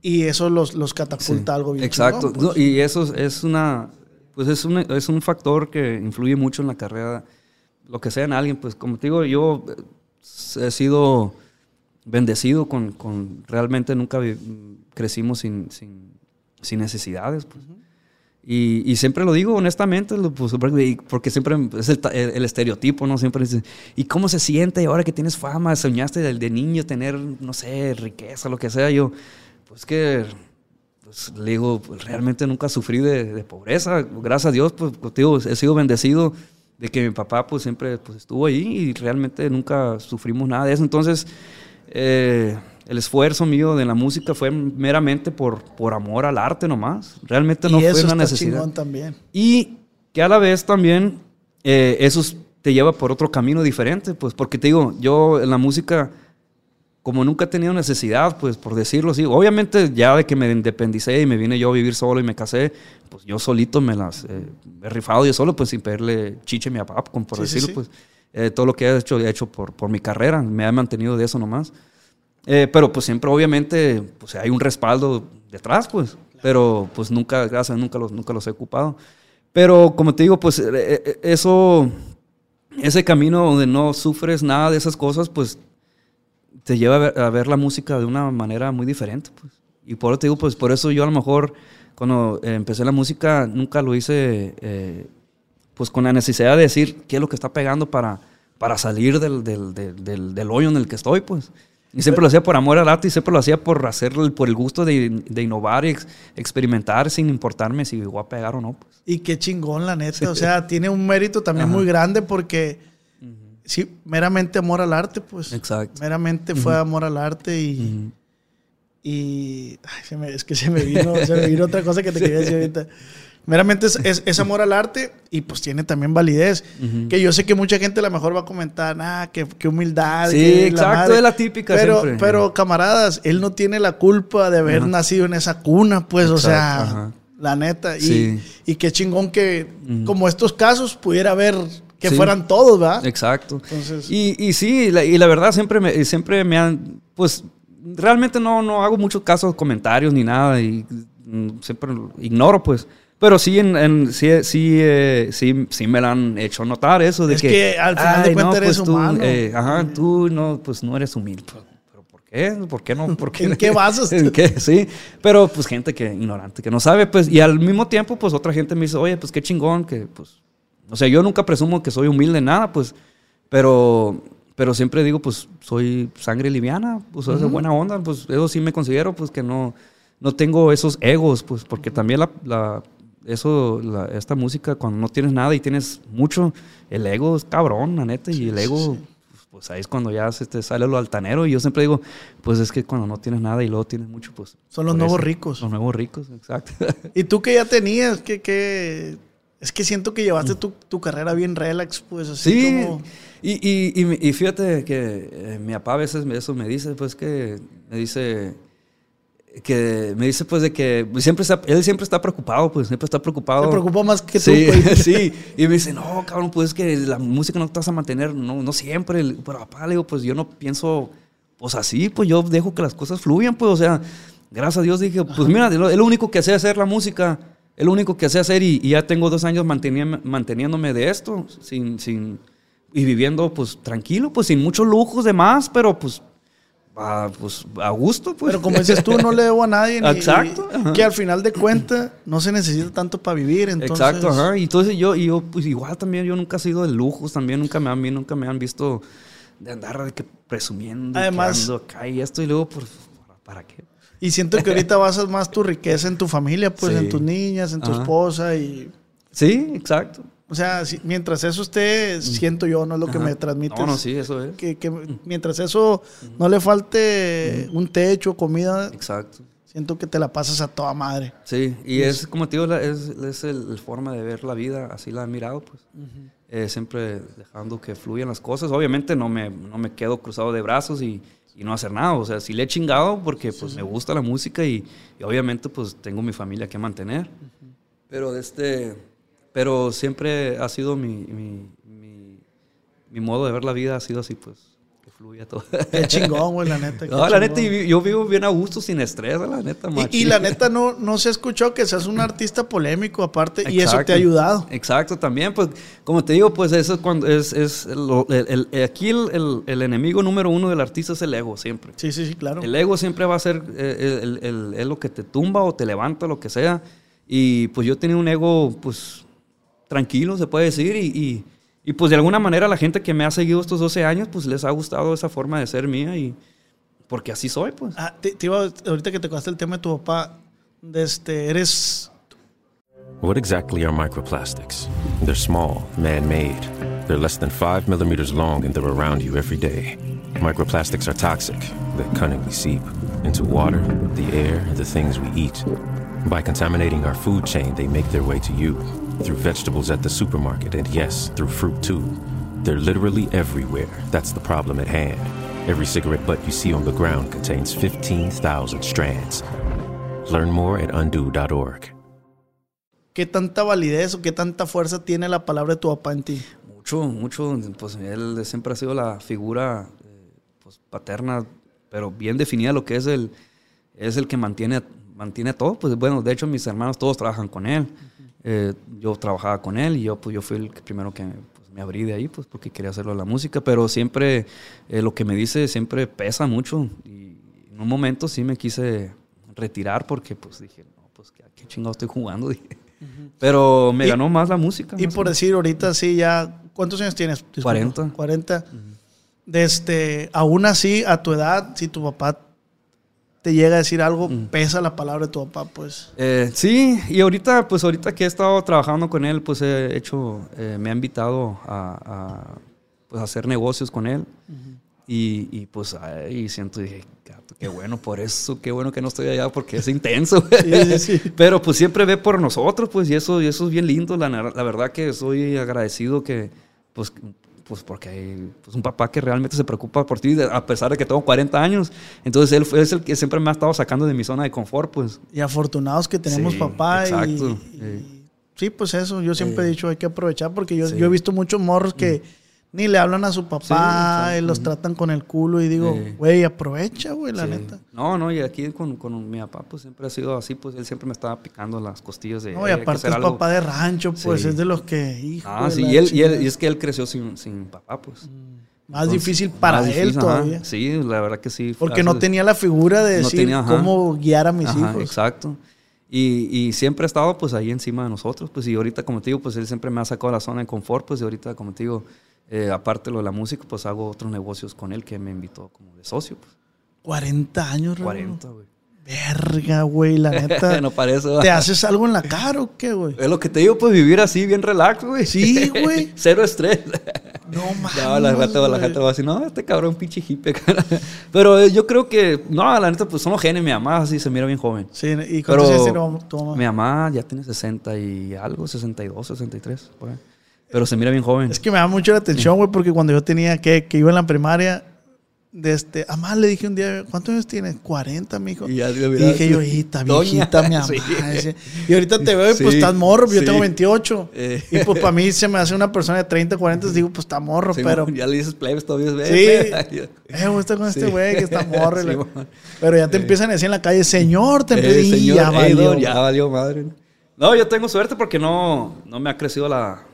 y eso los, los catapulta algo bien. Exacto. Pues. y eso es una. Pues es un, es un factor que influye mucho en la carrera. Lo que sea en alguien, pues como te digo, yo he sido bendecido con, con realmente nunca crecimos sin, sin, sin necesidades. Pues. y, y, siempre lo digo honestamente, pues, porque siempre es el, el, estereotipo, ¿no? Siempre dice, ¿y cómo se siente ahora que tienes fama? ¿Soñaste de, de, niño tener, no sé, riqueza, lo que sea? Yo, pues que, pues, le digo, pues, realmente nunca sufrí de, de, pobreza. Gracias a Dios, pues, digo, he sido bendecido de que mi papá, pues, siempre pues, estuvo ahí y realmente nunca sufrimos nada de eso. Entonces, eh, el esfuerzo mío de la música fue meramente por, por amor al arte nomás. Realmente no fue una necesidad. También. Y que a la vez también eh, eso te lleva por otro camino diferente, pues porque te digo, yo en la música, como nunca he tenido necesidad, pues por decirlo así, obviamente ya de que me independicé y me vine yo a vivir solo y me casé, pues yo solito me las eh, he rifado yo solo, pues sin pedirle chiche a mi papá, por decirlo, pues eh, todo lo que he hecho, he hecho por, por mi carrera, me he mantenido de eso nomás. Eh, pero pues siempre obviamente pues hay un respaldo detrás, pues, pero pues nunca, gracias, nunca los, nunca los he ocupado. Pero como te digo, pues eso, ese camino donde no sufres nada de esas cosas, pues te lleva a ver, la música de una manera muy diferente. Pues. Y por eso te digo, pues por eso yo a lo mejor cuando empecé la música nunca lo hice eh, pues con la necesidad de decir qué es lo que está pegando para, para salir del, del, del, del, hoyo en el que estoy, pues. Y siempre lo hacía por amor al arte y siempre lo hacía por hacer por el gusto de, de innovar y experimentar sin importarme si voy a pegar o no. Pues. Y qué chingón, la neta. O sea, tiene un mérito también muy grande porque sí, meramente amor al arte, pues. Exacto. Meramente fue amor al arte y. Y. es que se me, vino, se me vino otra cosa que te quería decir ahorita. Meramente es, es, amor al arte y pues tiene también validez. Que yo sé que mucha gente a lo mejor va a comentar, ah, qué, qué humildad. Sí, exacto, es la típica. Pero, pero camaradas, él no tiene la culpa de haber nacido en esa cuna, pues, o sea, la neta. Y, y qué chingón que, como estos casos, pudiera haber que fueran todos, ¿verdad? Exacto. y, y sí, y la verdad siempre me, siempre me han, pues realmente no, no hago muchos casos, comentarios ni nada y mm, siempre ignoro pues. Pero sí, en, sí, sí, eh, sí, sí, me lo han hecho notar eso de es que, al final de cuentas eres pues humano. Tú, eh, ajá, tú no, pues no eres humilde. ¿Pero por qué? ¿Por qué no? ¿Por qué? ¿En qué basas? ¿En qué? Sí, pero pues gente que ignorante, que no sabe, pues, y al mismo tiempo, pues otra gente me dice, oye, pues qué chingón, que pues o sea, yo nunca presumo que soy humilde en nada, pues, pero, pero siempre digo, pues, soy sangre liviana, pues, soy buena onda, pues, eso sí me considero, pues, que no, no tengo esos egos, pues, porque también la, la eso, la, esta música, cuando no tienes nada y tienes mucho, el ego es cabrón, la neta, y el ego, pues, pues, ahí es cuando ya se te sale lo altanero, y yo siempre digo, pues, es que cuando no tienes nada y luego tienes mucho, pues... Son los nuevos ricos. Los nuevos ricos, exacto. ¿Y tú que ya tenías? que qué, es que siento que llevaste tu, tu carrera bien relax, pues así sí, como... y, y, y, fíjate que eh, mi papá a veces eso me dice, pues que me dice que me dice pues de que siempre está, él siempre está preocupado, pues siempre está preocupado. Se preocupa más que tú, pues. sí, y me dice, no, cabrón, pues es que la música no te vas a mantener, no, no siempre. Pero papá, le digo, pues yo no pienso, pues así, pues yo dejo que las cosas fluyan, pues, o sea, gracias a Dios dije, pues mira, es lo único que sé hacer la música es lo único que sé hacer y, ya tengo dos años manteniéndome de esto, sin, sin, y viviendo pues tranquilo, pues sin muchos lujos de más, pero pues a, pues, a gusto. Pues. Pero como dices tú, no le debo a nadie. Exacto. que al final de cuentas no se necesita tanto para vivir. Entonces... Exacto, ajá. Y entonces yo, y yo, pues igual también, yo nunca he sido de lujos, también nunca me han, nunca me han visto de andar de que presumiendo. Además. acá y esto y luego, pues, ¿para qué? Y siento que ahorita basas más tu riqueza en tu familia, pues en tus niñas, en tu esposa y... Sí, exacto. O sea, mientras eso esté, siento yo, no es lo que me transmite. No, no, sí, eso es. Que, mientras eso no le falte un techo, comida. Exacto. Siento que te la pasas a toda madre. Sí, y es, como te digo, es, es el, forma de ver la vida, así la he mirado, pues. Eh, siempre dejando que fluyan las cosas. Obviamente no me, no me quedo cruzado de brazos y, y no hacer nada. O sea, sí le he chingado porque pues me gusta la música y, obviamente pues tengo mi familia que mantener. Pero este, pero siempre ha sido mi, mi, mi, modo de ver la vida ha sido así pues fluye todo. Qué chingón, güey, la neta. No, la neta, yo vivo bien a gusto, sin estrés, la neta. Y, y, la neta, no, no se escuchó que seas un artista polémico aparte, y eso te ha ayudado. Exacto, también, pues, como te digo, pues eso es cuando es, es el, aquí el, el, enemigo número uno del artista es el ego, siempre. Sí, sí, sí, claro. El ego siempre va a ser eh, es lo que te tumba o te levanta, lo que sea. Y pues yo tenía un ego, pues, tranquilo, se puede decir, y y pues de alguna manera la gente que me ha seguido estos 12 años, pues les ha gustado esa forma de ser mía y porque así soy, pues. Ah, te, iba, ahorita que te contaste el tema de tu papá, de este, eres... What exactly are microplastics? They're small, man-made. They're less than five millimeters long and they're around you every day. Microplastics are toxic. They cunningly seep into water, the air, and the things we eat. By contaminating our food chain, they make their way to you through vegetables at the supermarket, and yes, through fruit too. They're literally everywhere. That's the problem at hand. Every cigarette butt you see on the ground contains 15,000 strands. Learn more at undo.org. ¿Qué tanta validez o qué tanta fuerza tiene la palabra de tu papá en ti? Mucho, mucho. Pues él siempre ha sido la figura eh, pues, paterna, pero bien definida lo que es el, es el que mantiene, mantiene todo. Pues bueno, de hecho mis hermanos todos trabajan con él. Eh, yo trabajaba con él y yo, pues, yo fui el primero que pues, me abrí de ahí, pues porque quería hacerlo la música, pero siempre eh, lo que me dice siempre pesa mucho y en un momento sí me quise retirar porque pues dije, no, pues qué, qué chingado estoy jugando, dije. Pero me Y- ganó más la música. Y por decir, ahorita sí ya. ¿Cuántos años tienes? Disculpa. 40. 40. De este, aún así, a tu edad, si tu papá te llega a decir algo, pesa la palabra de tu papá, pues. Eh, sí, y ahorita, pues ahorita que he estado trabajando con él, pues he hecho, eh, me ha invitado a, a, pues, hacer negocios con él. y, y, pues ahí siento, dije, "Gato, qué bueno por eso, qué bueno que no estoy allá porque es intenso. Sí, sí, sí. Pero pues siempre ve por nosotros, pues, y eso, y eso es bien lindo. La, la verdad que soy agradecido que, pues, pues porque hay pues, un papá que realmente se preocupa por ti, a pesar de que tengo 40 años. Entonces él fue- es el que siempre me ha estado sacando de mi zona de confort, pues. Y afortunados que tenemos Sí, papá. exacto, y- sí. sí, pues eso. Yo siempre he Sí. dicho, hay que aprovechar porque yo he visto muchos morros que ni le hablan a su papá Sí, y los tratan con el culo. Y digo, Sí. güey, aprovecha, güey, la Sí. neta. No, no, y aquí con, con mi papá, pues siempre ha sido así, pues él siempre me estaba picando las costillas de. No, "Eh, y aparte es algo". papá de rancho, pues es de los que, hijo. Ah, sí, y, él, y, él- y es que él creció sin, sin papá, pues. Más Entonces, difícil para más él ajá. todavía. Sí, la verdad que sí. Porque no tenía la figura de No decir tenía, cómo guiar a mis Ajá, hijos. Exacto. Y, y siempre ha estado pues ahí encima de nosotros, pues y ahorita como te digo, pues él siempre me ha sacado la zona de confort, pues y ahorita como te digo, eh, aparte de lo de la música, pues hago otros negocios con él que me invitó como de socio, pues. 40 años, Raúl. 40, güey. Verga, güey, la neta. no parece. ¿Te haces algo en la cara o qué, güey? Es lo que te digo, pues vivir así, bien relax, güey. Sí, güey. Cero estrés. No mames. No, la gente, la gente va a decir, no, este cabrón pinche hippie, cara. Pero eh, yo creo que, no, la neta, pues son los genes. Mi mamá así se mira bien joven. Sí, ¿y cuántos años tiene tu mamá? mi mamá ya tiene 60 y algo, 62, 63. por ahí. Pero se mira bien joven. Es que me da mucho la atención, güey, porque cuando yo tenía que, que iba en la primaria, de este, a más le dije un día, ¿cuántos años tienes? 40, mijo. Y ya, Y dije yo, y está doña". viejita mi mamá. Sí. Y ahorita te veo y pues Sí, estás morro, yo sí. tengo 28. Eh. Y pues para mí se me hace una persona de 30, 40, digo, pues está morro, pero... Ya le dices plebes todavía. es Sí. Eh, está con este güey que está morro. la- pero ya te empiezan a decir en la calle, señor, te Eh, empiezan y señor, ya eh, valió. no, ya valió madre. No, yo tengo suerte porque no, no me ha crecido la,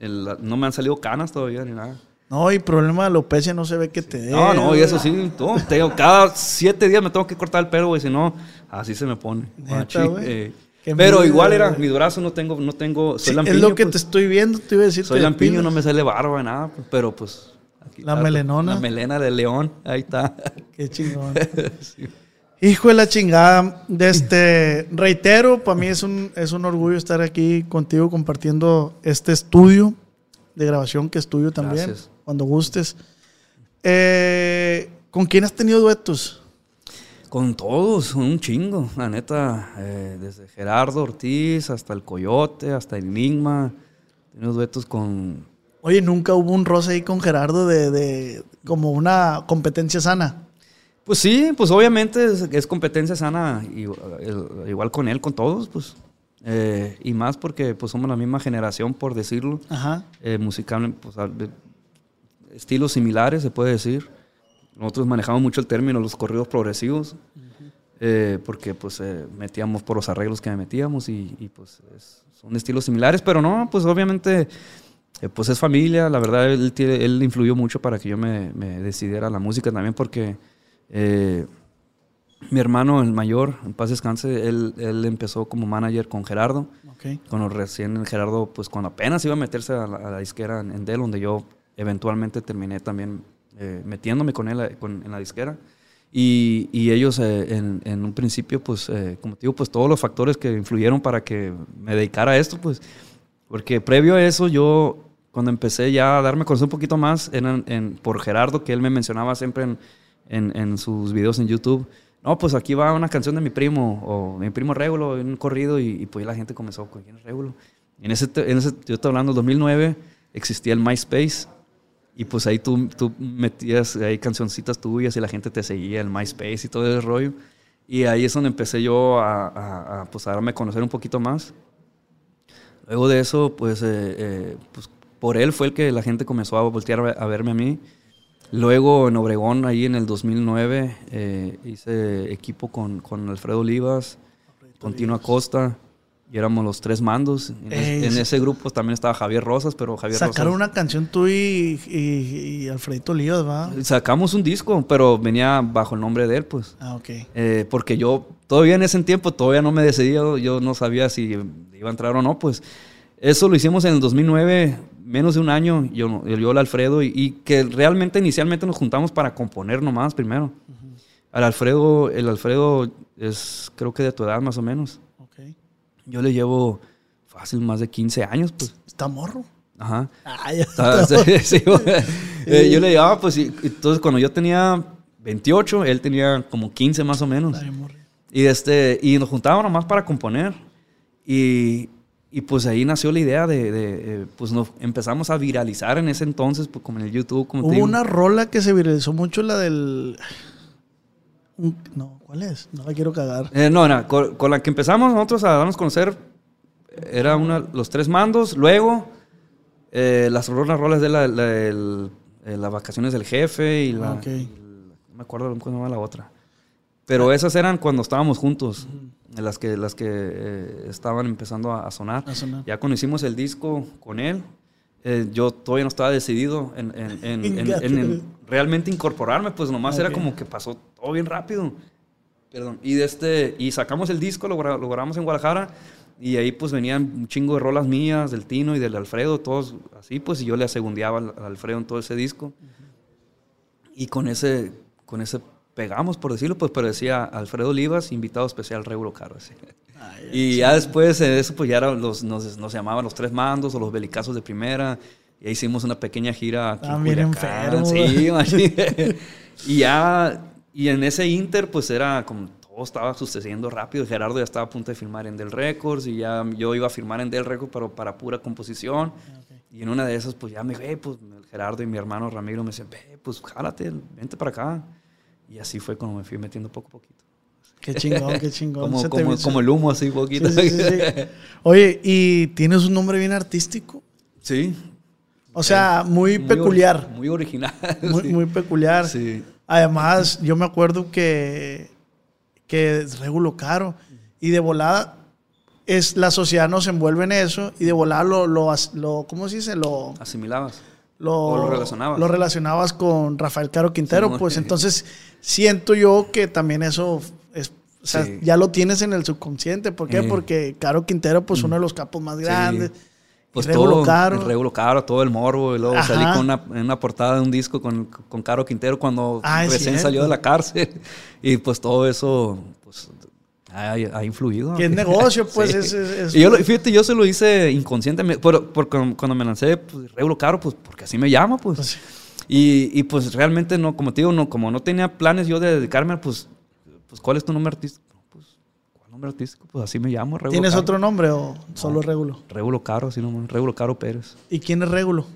el- No me han salido canas todavía ni nada. No, y problema de alopecia no se ve que te dé. No, no, y eso sí, te digo, cada siete días me tengo que cortar el pelo, güey, si no, así se me pone. Neta, güey. eh. Pero igual era, güey. mis brazos no tengo, no tengo, soy Sí, lampiño. es lo que pues. te estoy viendo, te iba a decir. Soy lampiño, depilas. no me sale barba, nada, pues, pero pues... aquí La está, melenona. La melena de león, ahí está. Qué chingón. Hijo de la chingada. De este, reitero, para mí es un, es un orgullo estar aquí contigo compartiendo este estudio de grabación que es tuyo también. Gracias. Cuando gustes. Eh, ¿Con quién has tenido duetos? Con todos, un chingo, la neta. eh, desde Gerardo Ortiz hasta el Coyote, hasta Enigma. Tengo duetos con... Oye, nunca hubo un roce ahí con Gerardo de, de como una competencia sana. Pues sí, pues obviamente es, es competencia sana, el- igual con él, con todos, pues. Eh, y más porque pues somos la misma generación, por decirlo. Ajá. Eh, musical, pues, de- estilos similares, se puede decir. Nosotros manejamos mucho el término los corridos progresivos, eh, porque pues eh, metíamos por los arreglos que metíamos y, y, pues es- son estilos similares, pero no, pues obviamente eh, pues es familia, la verdad él, influyó mucho para que yo me, me decidiera la música también porque eh, mi hermano, el mayor, en paz descanse, él, él empezó como manager con Gerardo. Ok. Cuando recién Gerardo, pues cuando apenas iba a meterse a la, a la disquera en, en Dell, donde yo eventualmente terminé también eh, metiéndome con él con- en la disquera. Y, y ellos eh, en, en un principio, pues, eh, como te digo, pues todos los factores que influyeron para que me dedicara a esto, pues, porque previo a eso yo, cuando empecé ya a darme a conocer un poquito más, eran en, por Gerardo, que él me mencionaba siempre en, en, en sus videos en YouTube. No, pues aquí va una canción de mi primo, o mi primo Régulo, un corrido, y, y pues la gente comenzó, ¿con quién es Régulo? Y en ese, en ese, yo estoy hablando del 2009, existía el MySpace, Y pues ahí tú, tú metías ahí cancioncitas tuyas y la gente te seguía, el MySpace y todo ese rollo. Y ahí es donde empecé yo a, a, a, pues, a darme a conocer un poquito más. Luego de eso, pues, eh, eh, pues, por él fue el que la gente comenzó a voltear a verme a mí. Luego en Obregón, ahí en el 2009, eh, hice equipo con, con Alfredo Olivas, con Tino Acosta, y éramos los tres mandos. En, en, ese grupo también estaba Javier Rosas, pero Javier Sacaron Rosas... una canción tú y, y, y Alfredito Olivas, ¿va? Sacamos un disco, pero venía bajo el nombre de él, pues. Ah, ok. Eh, porque yo todavía en ese tiempo, todavía no me decidía, yo no sabía si iba a entrar o no, pues. Eso lo hicimos en el 2009, menos de un año, yo, yo el Alfredo, y, y, que realmente inicialmente nos juntamos para componer nomás primero. Uh -huh. Al Alfredo, el Alfredo es creo que de tu edad más o menos. Okay. Yo le llevo fácil más de 15 años, pues. Está morro. Ajá. Ah, ya ah, sí, sí, eh, yo le llevaba, pues, y, entonces cuando yo tenía 28, él tenía como 15 más o menos. Y, este, y nos juntábamos nomás para componer. Y, y pues ahí nació la idea de, de eh, pues nos empezamos a viralizar en ese entonces, pues como en el YouTube. Como Hubo una rola que se viralizó mucho, la del... No, ¿cuál es? No la quiero cagar. Eh, no, no con, con, la que empezamos nosotros a darnos a conocer era una, los tres mandos, luego eh, las rolas, rolas de la, la, el, eh, las vacaciones del jefe y la... Okay. Y, no me acuerdo cómo se llama la otra. Pero esas eran cuando estábamos juntos, uh -huh. Las que, las que eh, estaban empezando a, a, sonar. a, sonar. Ya cuando hicimos el disco con él, eh, yo todavía no estaba decidido en, en, en, en realmente incorporarme, pues nomás okay. era como que pasó todo bien rápido. Perdón. Y, de este, y sacamos el disco, lo, lo grabamos en Guadalajara, y ahí pues venían un chingo de rolas mías, del Tino y del Alfredo, todos así, pues, y yo le asegundeaba al, al Alfredo en todo ese disco. Uh -huh. Y con ese, con ese pegamos, por decirlo, pues, pero decía Alfredo Olivas, invitado especial Regulo Caro. Así. Y ya después de eso, pues ya los, nos, nos, llamaban los tres mandos o los belicazos de primera. Y hicimos una pequeña gira aquí ah, en enfermo. Sí, y ya, y en ese inter, pues era como todo estaba sucediendo rápido. Gerardo ya estaba a punto de firmar en Del Records y ya yo iba a firmar en Del Records, pero para pura composición. Okay. Y en una de esas, pues ya me dije, pues Gerardo y mi hermano Ramiro me dicen, ve, pues jálate, vente para acá. Y así fue como me fui metiendo poco a poquito. Qué chingón, qué chingón. como, como, como, el humo, así poquito. Sí, sí, sí, Oye, ¿y tienes un nombre bien artístico? Sí. O sea, muy, muy peculiar. Muy original. Muy, muy peculiar. Sí. Además, yo me acuerdo que, que es regulo caro. Y de volada, es, la sociedad nos envuelve en eso. Y de volada lo, lo, lo ¿cómo se dice? Lo asimilabas. Lo, relacionabas. Lo relacionabas con Rafael Caro Quintero, sí, pues entonces siento yo que también eso es, o sea, sí. ya lo tienes en el subconsciente. ¿Por qué? Sí. Porque Caro Quintero, pues uno de los capos más grandes. Pues todo, Caro. El Regulo Caro, todo el morbo. Y luego Ajá. salí con una, en una portada de un disco con, con Caro Quintero cuando ah, recién salió de la cárcel. Y pues todo eso, pues ha, ha influido. Que es negocio, pues. sí. es, es, es, y yo, fíjate, yo se lo hice inconscientemente. Por, cuando me lancé, pues, Regulo Caro, pues porque así me llama, pues. pues y, y, pues realmente, no, como te digo, no, como no tenía planes yo de dedicarme, pues, pues ¿cuál es tu nombre artístico? Pues, ¿cuál nombre artístico? Pues así me llamo, Regulo ¿Tienes Caro. otro nombre o solo Regulo? Regulo Caro, así nomás. Regulo Caro Pérez. ¿Y quién es Regulo?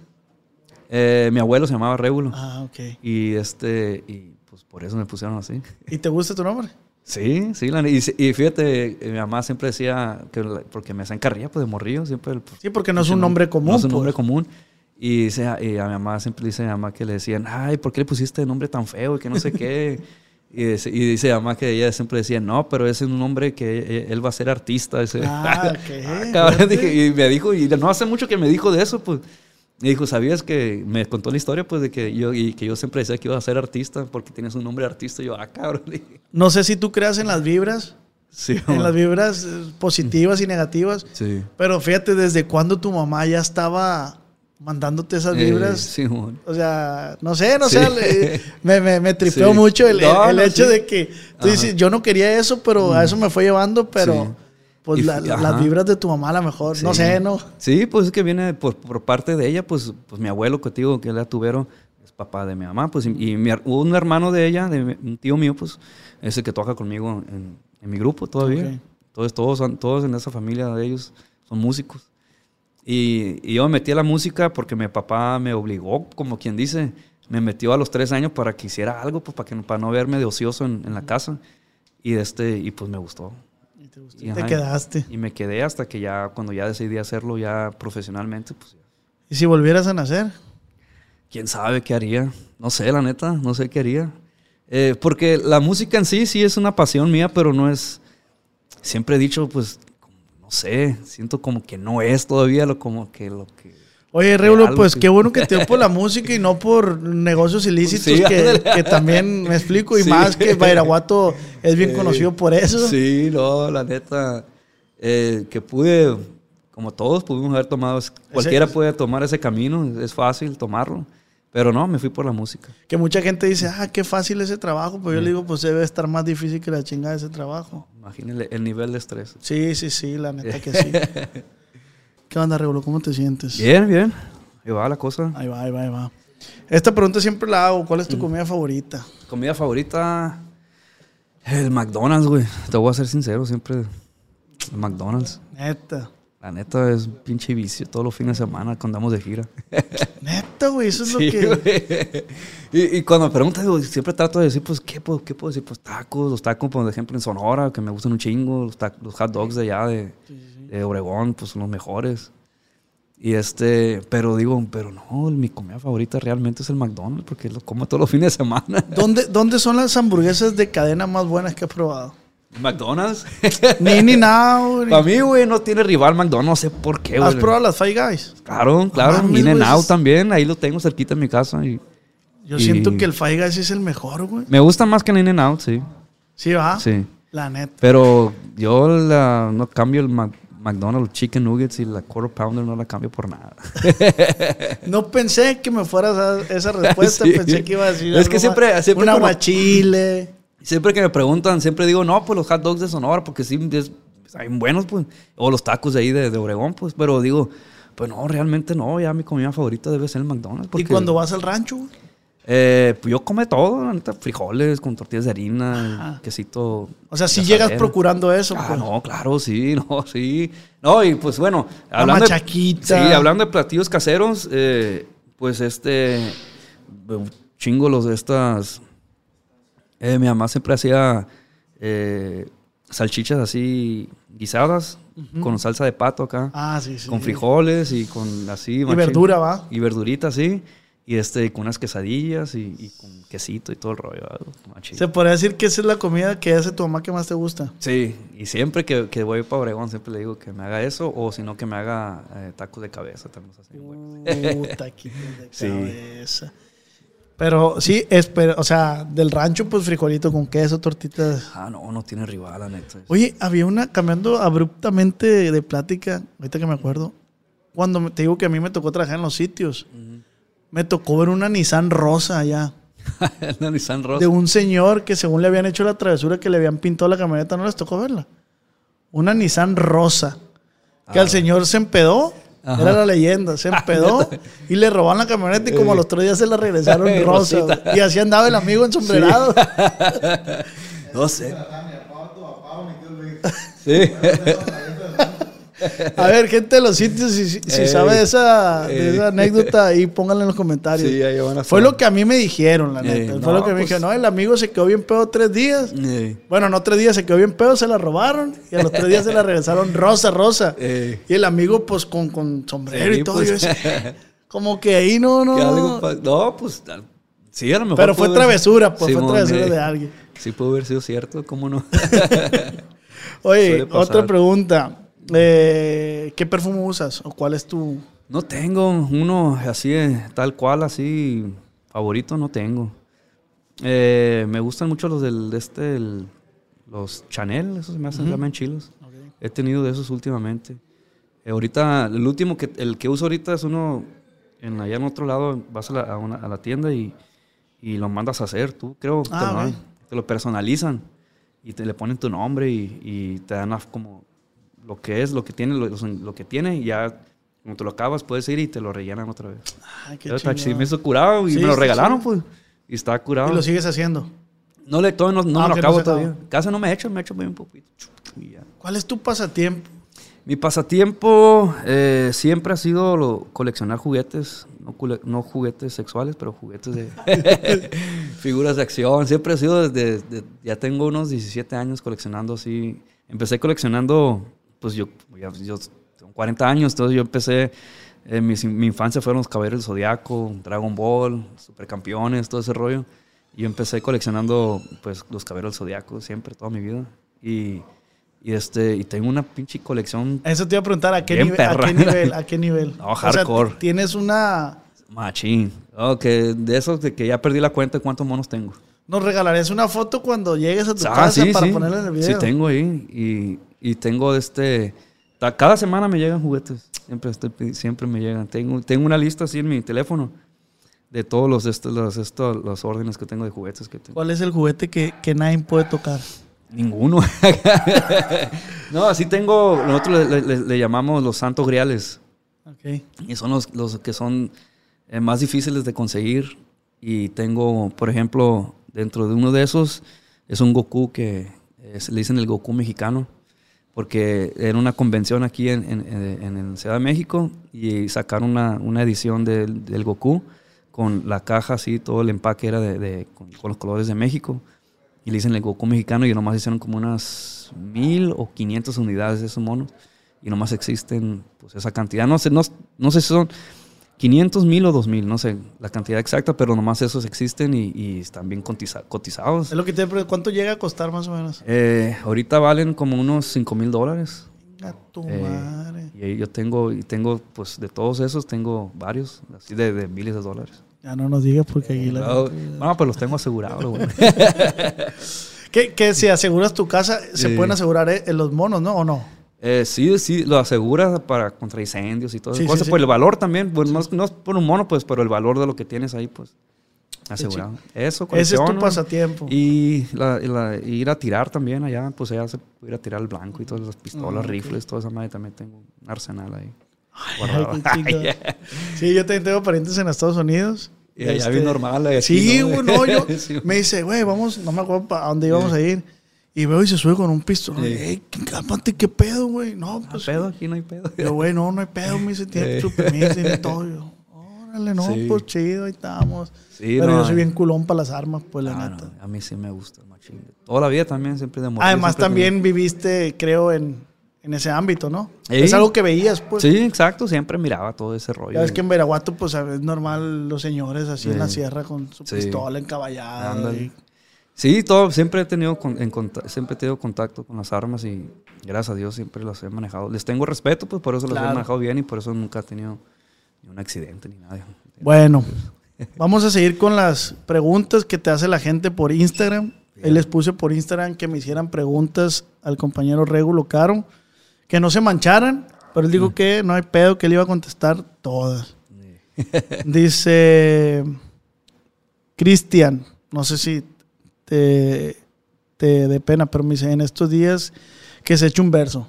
Eh, mi abuelo se llamaba Regulo. Ah, ok. Y este, y pues por eso me pusieron así. ¿Y te gusta tu nombre? Sí, sí, la, y, y, fíjate, mi mamá siempre decía, que porque me hacen carrilla, pues de morrillo, siempre. Pues, sí, porque no es un nombre común. No es un pues. nombre común. Y, dice, y, a mi mamá siempre dice a mi mamá que le decían, ay, ¿por qué le pusiste nombre tan feo y que no sé qué? y, dice, y dice mi mamá que ella siempre decía, no, pero ese es un nombre que él va a ser artista. Ese. Ah, ¿qué? ah, cabrón, dije, y me dijo, y no hace mucho que me dijo de eso, pues. Y dijo, ¿sabías que me contó la historia pues de que yo y que yo siempre decía que iba a ser artista porque tienes un nombre de artista? Y yo, ah, cabrón. No sé si tú creas en las vibras. Sí, en las vibras eh, positivas y negativas. Sí. Pero fíjate, ¿desde cuándo tu mamá ya estaba mandándote esas vibras? Eh, sí. O sea, no sé, no sí. sé. Me, me, me tripeó mucho el, no, el, el no, hecho de que tú dices, yo no quería eso, pero a eso me fue llevando, pero pues la, las vibras de tu mamá a lo mejor, sí. no sé, ¿no? Sí, pues es que viene por, por, parte de ella, pues, pues mi abuelo contigo, que era tubero, es papá de mi mamá, pues, y, y mi, un hermano de ella, de un tío mío, pues, es el que toca conmigo en, en mi grupo todavía. Okay. Entonces todos, todos en esa familia de ellos son músicos. Y, yo me metí a la música porque mi papá me obligó, como quien dice, me metió a los tres años para que hiciera algo, pues para, que, para no verme de ocioso en, la casa. Y, este, y pues me gustó. Y te, gustó. Y, te quedaste. Y me quedé hasta que ya, cuando ya decidí hacerlo ya profesionalmente, pues ¿Y si volvieras a nacer? ¿Quién sabe qué haría? No sé, la neta, no sé qué haría. Eh, porque la música en sí, sí es una pasión mía, pero no es... Siempre he dicho, pues, no sé, siento como que no es todavía lo como que lo que Oye, Reulo, pues qué bueno que te dio por la música y no por negocios ilícitos, que, también me explico, y más que Bairaguato es bien conocido por eso. Sí, no, la neta, eh, que pude, como todos pudimos haber tomado, cualquiera puede tomar ese camino, es fácil tomarlo. Pero no, me fui por la música. Que mucha gente dice, ah, qué fácil ese trabajo. Pues yo le digo, pues debe estar más difícil que la chingada ese trabajo. Imagínele el nivel de estrés. Sí, sí, sí, la neta que sí. ¿Qué onda, Regulo? ¿Cómo te sientes? Bien, bien. Ahí va la cosa. Ahí va, ahí va, ahí va. Esta pregunta siempre la hago. ¿Cuál es tu mm. comida favorita? Comida favorita. El McDonald's, güey. Te voy a ser sincero, siempre. El McDonald's. Neta. La neta es pinche vicio todos los fines de semana cuando andamos de gira. Neta, güey, eso es lo que. Y, cuando me preguntan, siempre trato de decir, pues, ¿qué puedo, qué puedo decir? Pues tacos, los tacos, por ejemplo, en Sonora, que me gustan un chingo, los, los hot dogs de allá, de, de Obregón, pues son los mejores. Y este, pero digo, pero no, mi comida favorita realmente es el McDonald's, porque lo como todos los fines de semana. ¿Dónde, ¿Dónde son las hamburguesas de cadena más buenas que he probado? McDonald's. Ni ni nada, Para mí, güey, no tiene rival McDonald's, no sé por qué, güey. ¿Has probado las Five Guys? Claro, claro. In and Out también, ahí lo tengo cerquita en mi casa. Y, Yo siento que el Five Guys es el mejor, güey. Me gusta más que el In and Out, sí. ¿Sí va? Sí. La neta. Pero yo no cambio el McDonald's Chicken Nuggets y la Quarter Pounder no la cambio por nada. no pensé que me fueras a esa respuesta, pensé que iba a decir Es que siempre, siempre un aguachile. Siempre que me preguntan, siempre digo, no, pues los hot dogs de Sonora, porque sí, es, hay buenos, pues. O los tacos de ahí de, de, Obregón, pues. Pero digo, pues no, realmente no. Ya mi comida favorita debe ser el McDonald's. ¿Y cuando vas al rancho? Eh, pues yo come todo, la neta, frijoles con tortillas de harina, quesito. O sea, si llegas procurando eso. Ah, pues. no, claro, sí, no, sí. No, y pues bueno, hablando, de, sí, hablando de platillos caseros, eh, pues este, chingo los de estas eh, mi mamá siempre hacía salchichas así guisadas con salsa de pato acá. Ah, sí, sí. Con frijoles y con así. Y verdura, va. Y verdurita, sí. Y este, con unas quesadillas y, con quesito y todo el rollo. ¿Se podría decir que esa es la comida que hace tu mamá que más te gusta? Sí, y siempre que, que voy para Obregón siempre le digo que me haga eso o si no que me haga eh, tacos de cabeza. También así, uh, taquitos de cabeza. Pero sí, es, o sea, del rancho, pues frijolito con queso, tortitas. Ah, no, no tiene rival, la neta. Oye, había una, cambiando abruptamente de plática, ahorita que me acuerdo, cuando te digo que a mí me tocó trabajar en los sitios, me tocó ver una Nissan rosa allá. una Nissan rosa. De un señor que según le habían hecho la travesura que le habían pintado la camioneta, no les tocó verla. Una Nissan rosa. Que al ah. señor se empedó era la leyenda. Se empedó y le robaron la camioneta y como a los tres días se la regresaron rosa. y así andaba el amigo en sombrerado. no sé. Sí. A ver, gente de los sitios, si, sabe de esa, anécdota, ahí pónganla en los comentarios. Sí, ahí van a Fue lo que a mí me dijeron, la neta. Fue lo que me pues dijeron. No, el amigo se quedó bien pedo tres días. Bueno, no tres días, se quedó bien pedo, se la robaron. Y a los tres días se la regresaron rosa, rosa. Y el amigo, pues, con, con sombrero y todo. Pues. como que ahí no, no. No, pues, sí, a lo mejor. Pero fue travesura, pues, fue travesura de alguien. Sí, pudo haber sido cierto, ¿cómo no? Oye, otra pregunta. Eh, ¿Qué perfume usas o cuál es tu...? No tengo uno así, tal cual, así, favorito no tengo. Eh, me gustan mucho los del, de este, los Chanel, esos me hacen uh chilos. He tenido de esos últimamente. Eh, ahorita, el último que, el que uso ahorita es uno, en, allá en otro lado, vas a la, a la tienda y, y, lo mandas a hacer, tú creo, te, ah, lo, te, lo, personalizan y te le ponen tu nombre y, y te dan como lo que es, lo que tiene, lo, que tiene, y ya como te lo acabas, puedes ir y te lo rellenan otra vez. Ay, qué chido. me hizo curado y me lo regalaron, pues. Y está curado. ¿Y lo sigues haciendo? No, le, todo no, no ah, me lo acabo todavía. Casi no me he hecho, me he hecho muy un poquito. ¿Cuál es tu pasatiempo? Mi pasatiempo eh, siempre ha sido lo- coleccionar juguetes, no, no juguetes sexuales, pero juguetes de figuras de acción. Siempre ha sido desde, de- ya tengo unos 17 años coleccionando así. Empecé coleccionando, pues yo, yo tengo 40 años, entonces yo empecé, eh, mi, mi infancia fueron los Caballeros del Zodiaco, Dragon Ball, Supercampeones, todo ese rollo. Y yo empecé coleccionando pues los Caballeros del Zodiaco siempre, toda mi vida. Y, y, este, y tengo una pinche colección Eso te iba a preguntar, ¿a qué, nivel, ¿a qué nivel? ¿A qué nivel? No, O sea, hardcore. tienes una... machín. Oh, que de esos de que ya perdí la cuenta de cuántos monos tengo. ¿Nos regalarías una foto cuando llegues a tu Ah, casa sí, para sí. ponerla en el video? Sí, tengo ahí. Y, y tengo este. Cada semana me llegan juguetes. Siempre, estoy siempre me llegan. Tengo, tengo una lista así en mi teléfono de todos los, estos, los, estos, los órdenes que tengo de juguetes que tengo. ¿Cuál es el juguete que, que nadie puede tocar? Ninguno. no, así tengo. Nosotros le, le- le llamamos los santos griales. Ok. Y son los, los que son eh, más difíciles de conseguir. Y tengo, por ejemplo, dentro de uno de esos, es un Goku que eh, se le dicen el Goku mexicano. Porque era una convención aquí en, en, en- Ciudad de México y sacaron una, una edición del, del Goku con la caja así, todo el empaque era de, de- con, con los colores de México. Y le dicen el Goku mexicano y nomás hicieron como unas mil o quinientas unidades de esos monos. Y nomás existen pues esa cantidad. No sé, no, no sé si son 500 mil o 2 mil, no sé la cantidad exacta, pero nomás esos existen y, y están bien cotiza- cotizados. Es lo que te pre- ¿Cuánto llega a costar más o menos? Eh, ahorita valen como unos 5 mil dólares. A tu Eh, madre. Y yo tengo, y tengo, pues de todos esos, tengo varios, así de, de miles de dólares. Ya no nos digas porque aquí la... No, no, pues los tengo asegurados, güey. Que, que si aseguras tu casa, se pueden asegurar eh, los monos, ¿no? ¿O no? Eh, sí, sí, lo asegura para contra incendios y todo Sí, eso. sí, Pues sí. el valor también, pues no, no por un mono, pues, pero el valor de lo que tienes ahí, pues, asegurado. Eso, Ese es tu pasatiempo. Y, la- y la- y ir a tirar también allá, pues allá se puede ir a tirar el blanco y todas las pistolas, ok. rifles, toda esa madre también tengo un arsenal ahí. Ay, chingado. Sí, yo también tengo parientes en Estados Unidos. Y allá Este, bien normal. aquí, Sí, ¿no? no, yo me dice, güey, vamos, no me acuerdo para dónde íbamos a ir. Y veo y se sube con un pistola. Sí. Ey, cálmate, qué pedo, güey. No, Ah, pues. pedo, aquí no hay pedo. Yo, güey, no, no hay pedo, me dice, tiene su permiso, tiene todo. Yo, órale, no, Sí. pues chido, ahí estamos. Sí, Pero no, yo soy eh. bien culón para las armas, pues la Ah, neta. no, a mí sí me gusta, machín. Toda la vida también, siempre de morir, Además, siempre también viviste, creo, en, en ese ámbito, ¿no? Sí. Es algo que veías, pues. Sí, exacto, siempre miraba todo ese rollo. Ya ves que en Veraguato, pues es normal los señores así en la sierra con su Sí. pistola encaballada. Ándale. y- Sí, todo, siempre he tenido con- en conta- siempre he tenido contacto con las armas y gracias a Dios siempre las he manejado. Les tengo respeto, pues por eso las Claro. he manejado bien y por eso nunca he tenido ni un accidente ni nada. Bueno, vamos a seguir con las preguntas que te hace la gente por Instagram. Él les puse por Instagram que me hicieran preguntas al compañero Regulo Caro, que no se mancharan, pero él dijo que no hay pedo, que él iba a contestar todas. Dice Cristian, no sé si te, pena, pero me dice en estos días que se eche un verso.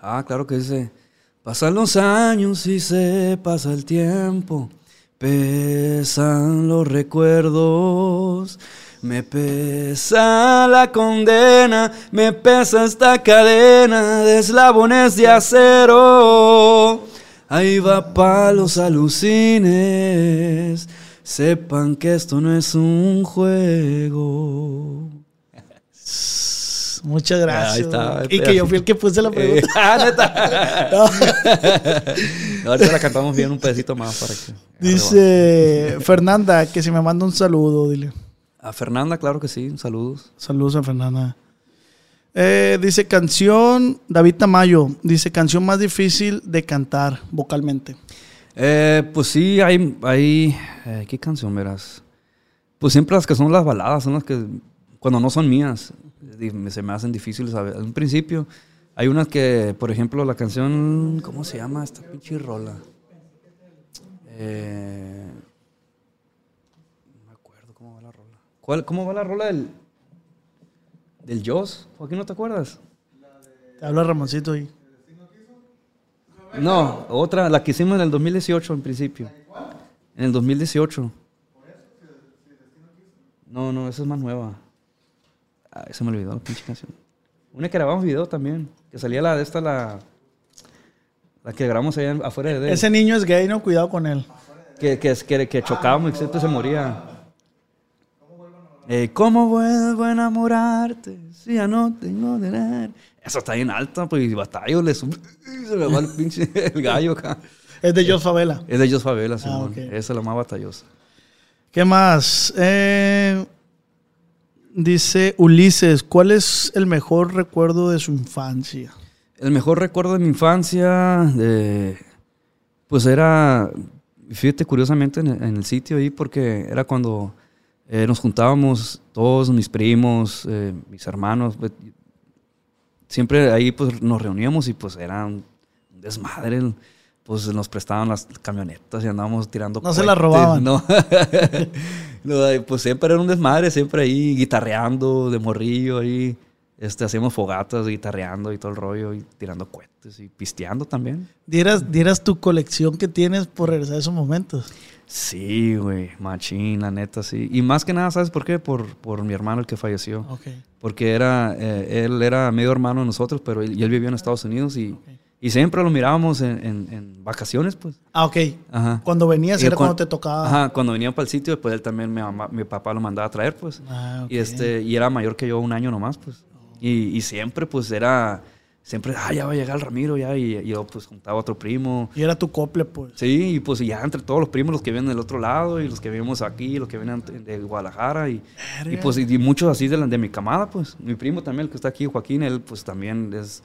Ah, claro que dice, pasan los años y se pasa el tiempo, pesan los recuerdos, me pesa la condena, me pesa esta cadena de eslabones de acero. Ahí va pa' los alucines, sepan que esto no es un juego. Muchas gracias. Ahí está, y que yo fui el que puse la Eh, pregunta. ah, neta. No, ahorita la cantamos bien un pedacito más para que. Dice Fernanda que si me manda un saludo, dile. A Fernanda, claro que sí, saludos. Saludos a Fernanda. Eh, dice canción, David Tamayo, dice canción más difícil de cantar vocalmente. Eh, pues sí, hay. hay eh, ¿Qué canción verás? Pues siempre las que son las baladas son las que, cuando no son mías, se me hacen difíciles. A ver, En principio, hay unas que, por ejemplo, la canción. ¿Cómo se llama esta pinche rola? Eh, no me acuerdo cómo va la rola. ¿Cuál, ¿Cómo va la rola del. del Joss? ¿Por qué no te acuerdas? Te habla Ramoncito ahí. No, otra, la que hicimos en el 2018 en principio. En el 2018. No, no, esa es más nueva. Ay, se me olvidó la pinche canción. Una que grabamos video también. Que salía la de esta, la. La que grabamos allá afuera de él. Ese niño es gay, no, cuidado con él. Que, que, que, que chocábamos siempre se moría. Eh, ¿Cómo vuelvo a enamorarte si ya no tengo de? Eso está bien alto, pues y batallo le sube. Se me va el pinche el gallo acá. Es de Jos Favela. Es de Jos Favela, sí. Esa es la más batallosa. ¿Qué más? Eh, dice Ulises, ¿cuál es el mejor recuerdo de su infancia? El mejor recuerdo de mi infancia, de, pues era, fíjate curiosamente en el, en el sitio ahí, porque era cuando eh, nos juntábamos todos mis primos, eh, mis hermanos, pues, siempre ahí pues nos reuníamos y pues era un desmadre. Pues nos prestaban las camionetas y andábamos tirando. No se las robaban. No. No, pues siempre era un desmadre, siempre ahí guitarreando de morrillo ahí. Este, hacíamos fogatas, guitarreando y todo el rollo, y tirando cohetes y pisteando también. Dieras, dieras tu colección que tienes por regresar a esos momentos. Sí, güey, machín, la neta, sí. Y más que nada, ¿sabes por qué? Por, por mi hermano el que falleció. Ok. Porque era, eh, él era medio hermano de nosotros, pero él, y él vivía en Estados Unidos y, y siempre lo mirábamos en, en- en vacaciones, pues. Ah, ok. Ajá. Cuando venías Y era cuan- cuando te tocaba. Ajá, cuando venía para el sitio, después él también, mi, mamá- mi papá lo mandaba a traer, pues. Ah, ok. Y, este, y era mayor que yo un año nomás, pues. Y, y siempre, pues, era... Siempre, ah, ya va a llegar el Ramiro, ya. Y, y yo, pues, juntaba a otro primo. Y era tu cople, pues. Sí, y pues ya entre todos los primos, los que vienen del otro lado y los que vivimos aquí, los que vienen de Guadalajara y, y pues y, y muchos así de, la- de mi camada, pues. Mi primo también, el que está aquí, Joaquín, él pues también es,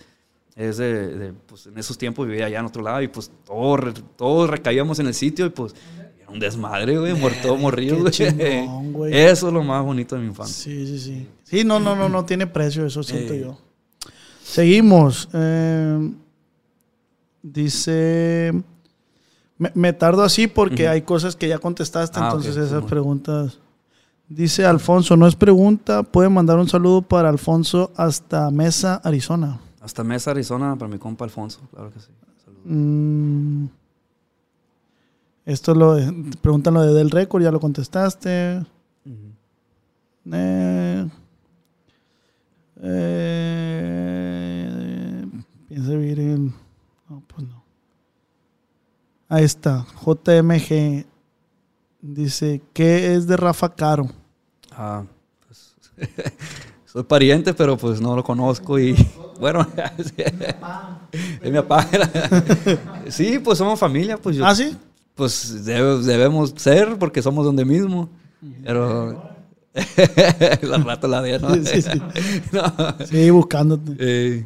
es de, de, pues en esos tiempos vivía allá en otro lado y pues todos, todos recaíamos en el sitio y pues era un desmadre, güey, muerto, morrido, güey. chingón, güey. Eso es lo más bonito de mi infancia. Sí, sí, sí. Sí, no, no, no, no tiene precio, eso siento Eh. yo. Seguimos. Eh, dice. Me, me tardo así porque hay cosas que ya contestaste, Ah, entonces esas preguntas. Dice Alfonso, no es pregunta, puede mandar un saludo para Alfonso hasta Mesa, Arizona. Hasta Mesa, Arizona, para mi compa Alfonso, claro que sí. Mm, esto es lo preguntan lo de Del Récord, ya lo contestaste. Ujú. Eh, eh, piensa vivir en. No, pues no. Ahí está. JMG dice: ¿Qué es de Rafa Caro? Ah, pues, soy pariente, pero pues no lo conozco y bueno, sí, es mi papá. Sí, pues somos familia, pues yo, ¿Ah, sí? pues debe- debemos ser porque somos donde mismo, pero la rato la de, ¿no? Sí, sí. No. Sí, buscándote. Eh,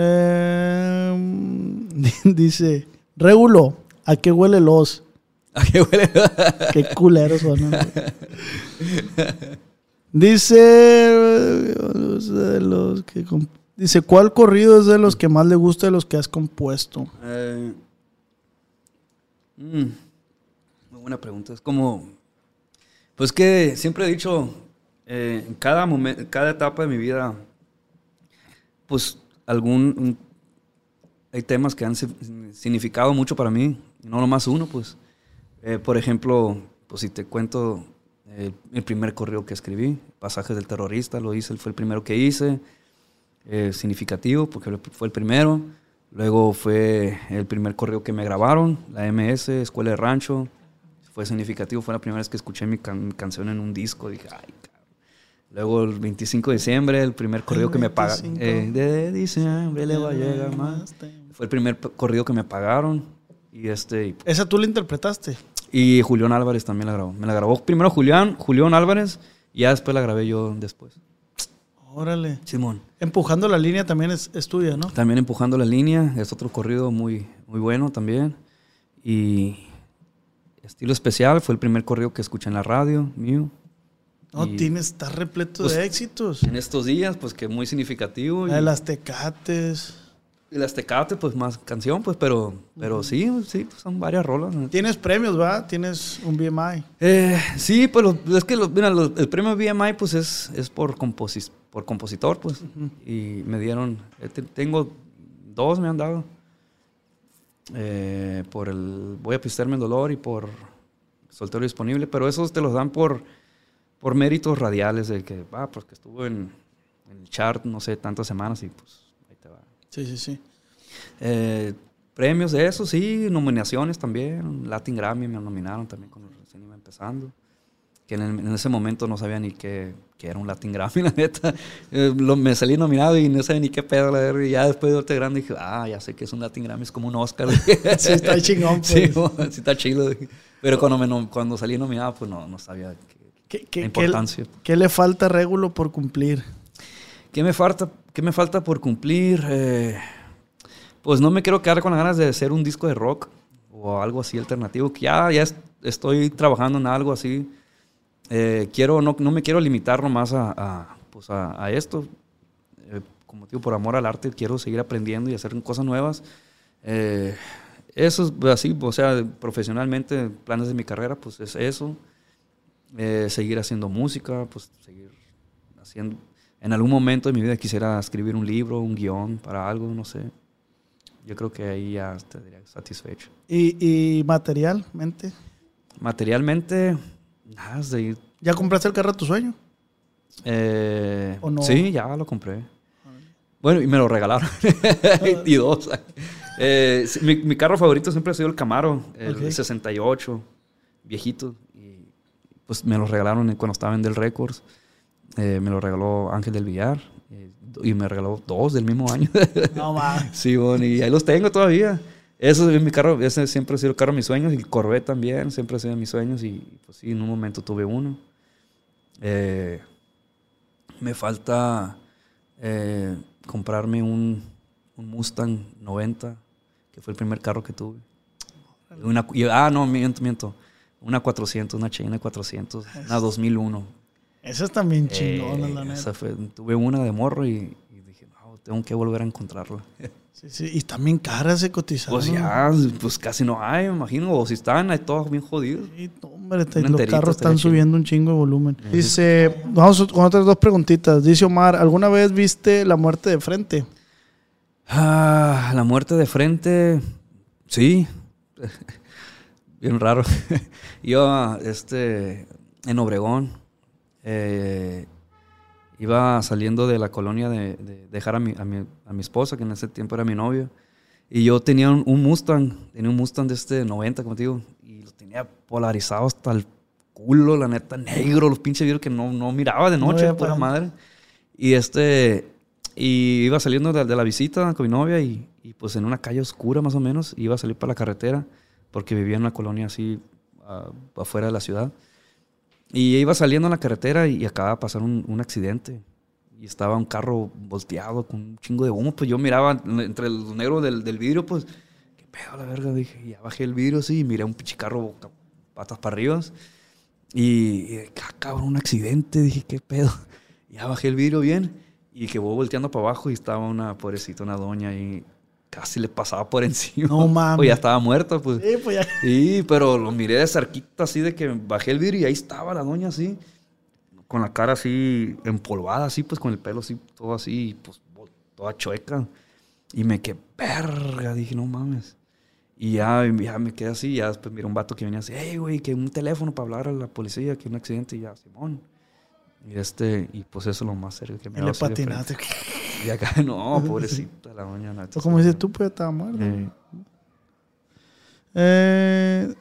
Eh, dice: Regulo, ¿a qué huele los? ¿a qué huele? Qué culeros son. Dice, de los que comp- dice, ¿cuál corrido es de los que más le gusta de los que has compuesto? Eh, mm, muy buena pregunta. Es como, pues que siempre he dicho, eh, en cada momento, cada etapa de mi vida, pues algún, un- hay temas que han si- significado mucho para mí, no nomás uno, pues. Eh, por ejemplo, pues si te cuento eh, el primer correo que escribí, Pasajes del Terrorista, lo hice, fue el primero que hice eh, significativo porque fue el primero. Luego fue el primer correo que me grabaron, la MS, Escuela de Rancho. Fue significativo, fue la primera vez que escuché mi, can- mi canción en un disco. Dije, ay. Luego el 25 de diciembre, el primer correo que me pagaron. 25. de diciembre le va a llegar más. Fue el primer corrido que me pagaron. Y este y, ¿Esa tú la interpretaste? y Julián Álvarez también la grabó. Me la grabó primero Julián, Julián Álvarez, y ya después la grabé yo después. Órale. Simón. Empujando la línea también es, es tuya, ¿no? También empujando la línea, es otro corrido muy, muy bueno también. Y estilo especial fue el primer corrido que escuché en la radio mío. No, Y, tienes, está repleto pues, de éxitos. En estos días, pues que muy significativo. Y, La de las tecates. y las Tecate, pues más canción, pues, pero, pero sí, sí, pues, son varias rolas. ¿no? Tienes premios, ¿va? Tienes un BMI. Eh, sí, pues es que lo- mira, lo- el premio BMI pues es, es por, composi- por compositor, pues. Y me dieron, eh, te- tengo dos me han dado. Eh, por el Voy a pistearme el dolor y por Soltero Disponible, pero esos te los dan por, por méritos radiales de que, ah, pues que estuvo en, en el chart, no sé, tantas semanas y pues ahí te va. Sí, sí, sí. Eh, premios de eso, sí, nominaciones también. Latin Grammy me nominaron también cuando recién iba empezando. Que en, ese momento no sabía ni qué, era un Latin Grammy, la neta. Eh, me salí nominado y no sabía ni qué pedo, la. Y ya después de verte grande dije, ah, ya sé que es un Latin Grammy, es como un Oscar. sí, está chingón, pues. Sí, está chido. Pero cuando, me, cuando salí nominado, pues no, no sabía qué, qué, importancia. ¿Qué le falta Régulo por cumplir? ¿Qué me falta, qué me falta por cumplir? Eh, pues no me quiero quedar con las ganas de hacer un disco de rock o algo así alternativo, que ya, ya estoy trabajando en algo así. Eh, quiero, no, no, me quiero limitar nomás a, a, pues a, esto. Eh, como digo, por amor al arte, quiero seguir aprendiendo y hacer cosas nuevas. Eh, eso es así, o sea, profesionalmente, planes de mi carrera, pues es eso. Seguir haciendo música, pues seguir haciendo. En algún momento de mi vida quisiera escribir un libro, un guion para algo, no sé yo creo que ahí ya estaría satisfecho. ¿Y, materialmente? Materialmente, nada, de ¿Ya compraste el carro a tu sueño? Eh, ¿O no? Sí, ya lo compré. Bueno, y me lo regalaron. y dos. Eh, mi, carro favorito siempre ha sido el Camaro, el 68, viejito. Y pues me lo regalaron cuando estaba en Del Records. Eh, me lo regaló Ángel del Villar y me regaló dos del mismo año. No más. sí, bueno, y ahí los tengo todavía. Eso es mi carro, ese siempre ha sido el carro de mis sueños y el Corvette también, siempre ha sido mis sueños y pues sí, en un momento tuve uno. Eh, me falta eh, comprarme un, un, Mustang 90, que fue el primer carro que tuve. Una, ah, no, miento, miento. Una 400, una China 400, una 2001. Esa es también chingona, la neta. tuve una de morro y, dije, no, tengo que volver a encontrarla. Sí, sí, y también caras se cotizaron. Pues ya, pues casi no hay, me imagino. O si están, hay todos bien jodidos. Sí, hombre, los carros están subiendo un chingo de volumen. Dice, vamos con otras dos preguntitas. Dice Omar, ¿alguna vez viste la muerte de frente? Ah, la muerte de frente, sí. bien raro. Yo, este, en Obregón, eh, iba saliendo de la colonia de, dejar a mi, a, mi, a mi, esposa, que en ese tiempo era mi novia. Y yo tenía un, Mustang, tenía un Mustang de este 90, como te digo, y lo tenía polarizado hasta el culo, la neta, negro, los pinches vidrios que no, no miraba de noche, pura madre. Y este, y iba saliendo de, la visita con mi novia y, y, pues en una calle oscura más o menos, iba a salir para la carretera, porque vivía en una colonia así afuera de la ciudad. Y iba saliendo en la carretera y acababa de pasar un, accidente. Y estaba un carro volteado con un chingo de humo. Pues yo miraba entre los negros del, del vidrio, pues, qué pedo la verga. Dije, y ya bajé el vidrio así y miré un pinche carro patas para arriba. Y, y ah, cabrón, un accidente. Dije, qué pedo. Ya bajé el vidrio bien. Y que voy volteando para abajo y estaba una pobrecita, una doña ahí casi le pasaba por encima. No mames. Pues ya estaba muerta, pues. Sí, pues ya. Sí, pero lo miré de cerquita así de que bajé el vidrio y ahí estaba la doña así, con la cara así empolvada, así, pues con el pelo así, todo así, pues toda chueca. Y me quedé, verga, dije, no mames. Y ya, ya me quedé así, ya después miré un vato que venía así, hey, güey, que un teléfono para hablar a la policía, que un accidente, y ya, Simón. Y este, y pues eso es lo más serio que me ha le patinaste. Y acá, no, pobrecita la mañana. Como dices tú, pues estaba muerto. Eh,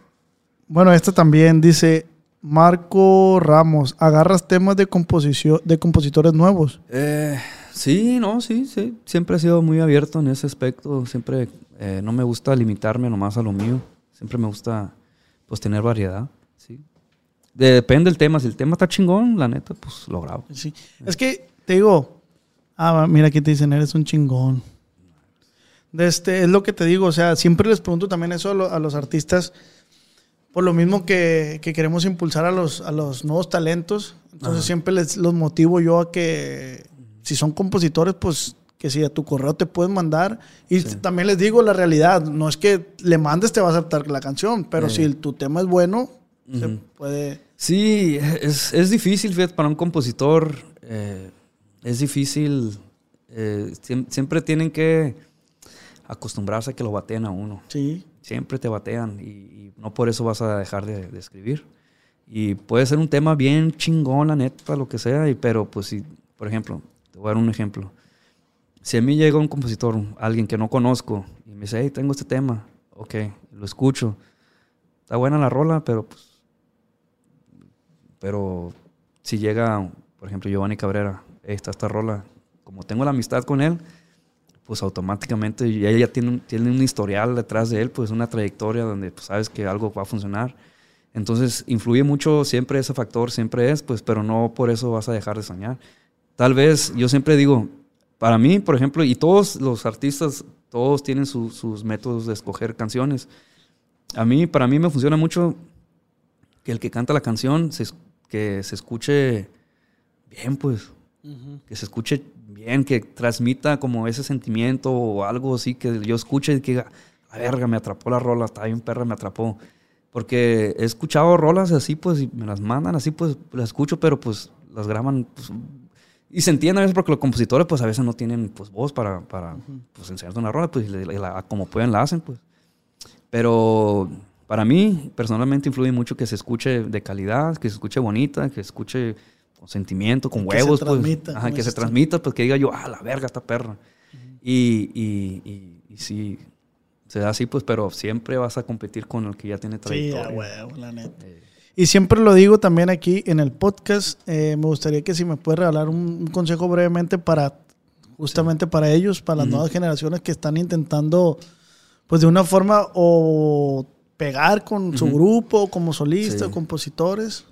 bueno, esta también dice Marco Ramos, ¿agarras temas de composición de compositores nuevos? Eh, sí, no, sí, sí. Siempre he sido muy abierto en ese aspecto. Siempre eh, no me gusta limitarme nomás a lo mío. Siempre me gusta pues tener variedad. Sí. Depende del tema. Si el tema está chingón, la neta, pues lo grabo. Sí. Es que te digo, Ah, mira, aquí te dicen, eres un chingón. Este, es lo que te digo, o sea, siempre les pregunto también eso a, los artistas, por lo mismo que, queremos impulsar a los, a los nuevos talentos. Entonces siempre les los motivo yo a que, si son compositores, pues que si a tu correo te pueden mandar. Y también les digo la realidad, no es que le mandes te va a aceptar la canción, pero si tu tema es bueno, se puede... Sí, es, es difícil, fíjate, para un compositor. Eh, es difícil. Eh, siempre tienen que acostumbrarse a que lo batean a uno. Sí. Siempre te batean y, no por eso vas a dejar de, escribir. Y puede ser un tema bien chingón, la neta, lo que sea, y, pero pues si, por ejemplo, te voy a dar un ejemplo. si a mí llega un compositor, alguien que no conozco, y me dice, hey, tengo este tema, ok, lo escucho. Está buena la rola, pero pues. Pero si llega, por ejemplo, Giovanni Cabrera, está esta rola, como tengo la amistad con él, pues automáticamente ya, ya tiene, tiene un historial detrás de él, pues una trayectoria donde pues, sabes que algo va a funcionar. Entonces influye mucho siempre ese factor, siempre es, pues, pero no por eso vas a dejar de soñar. Tal vez, yo siempre digo, para mí, por ejemplo, y todos los artistas, todos tienen sus métodos de escoger canciones. A mí, para mí me funciona mucho que el que canta la canción, se, que se escuche bien, pues, que se escuche bien, que transmita como ese sentimiento o algo así, que yo escuche y que diga, la verga, me atrapó la rola, está bien perra, me atrapó. Porque he escuchado rolas así, pues, y me las mandan así, pues, las escucho, pero pues las graban, pues, y se entiende a veces porque los compositores, pues, a veces no tienen, pues, voz para, para pues, enseñarte una rola, pues, como pueden la hacen, pues. Pero para mí, personalmente, influye mucho que se escuche de calidad, que se escuche bonita, que se escuche con sentimiento, con huevos, pues. Ajá, que se transmita, pues que diga yo, ah, la verga, esta perra. y, y, y, sí, se da así, pues, pero siempre vas a competir con el que ya tiene trayectoria. Sí, huevo, la neta. Eh. Y siempre lo digo también aquí en el podcast, eh, me gustaría que si me puedes regalar un, consejo brevemente para, justamente para ellos, para las nuevas generaciones que están intentando, pues de una forma o pegar con su grupo, como solista, compositores.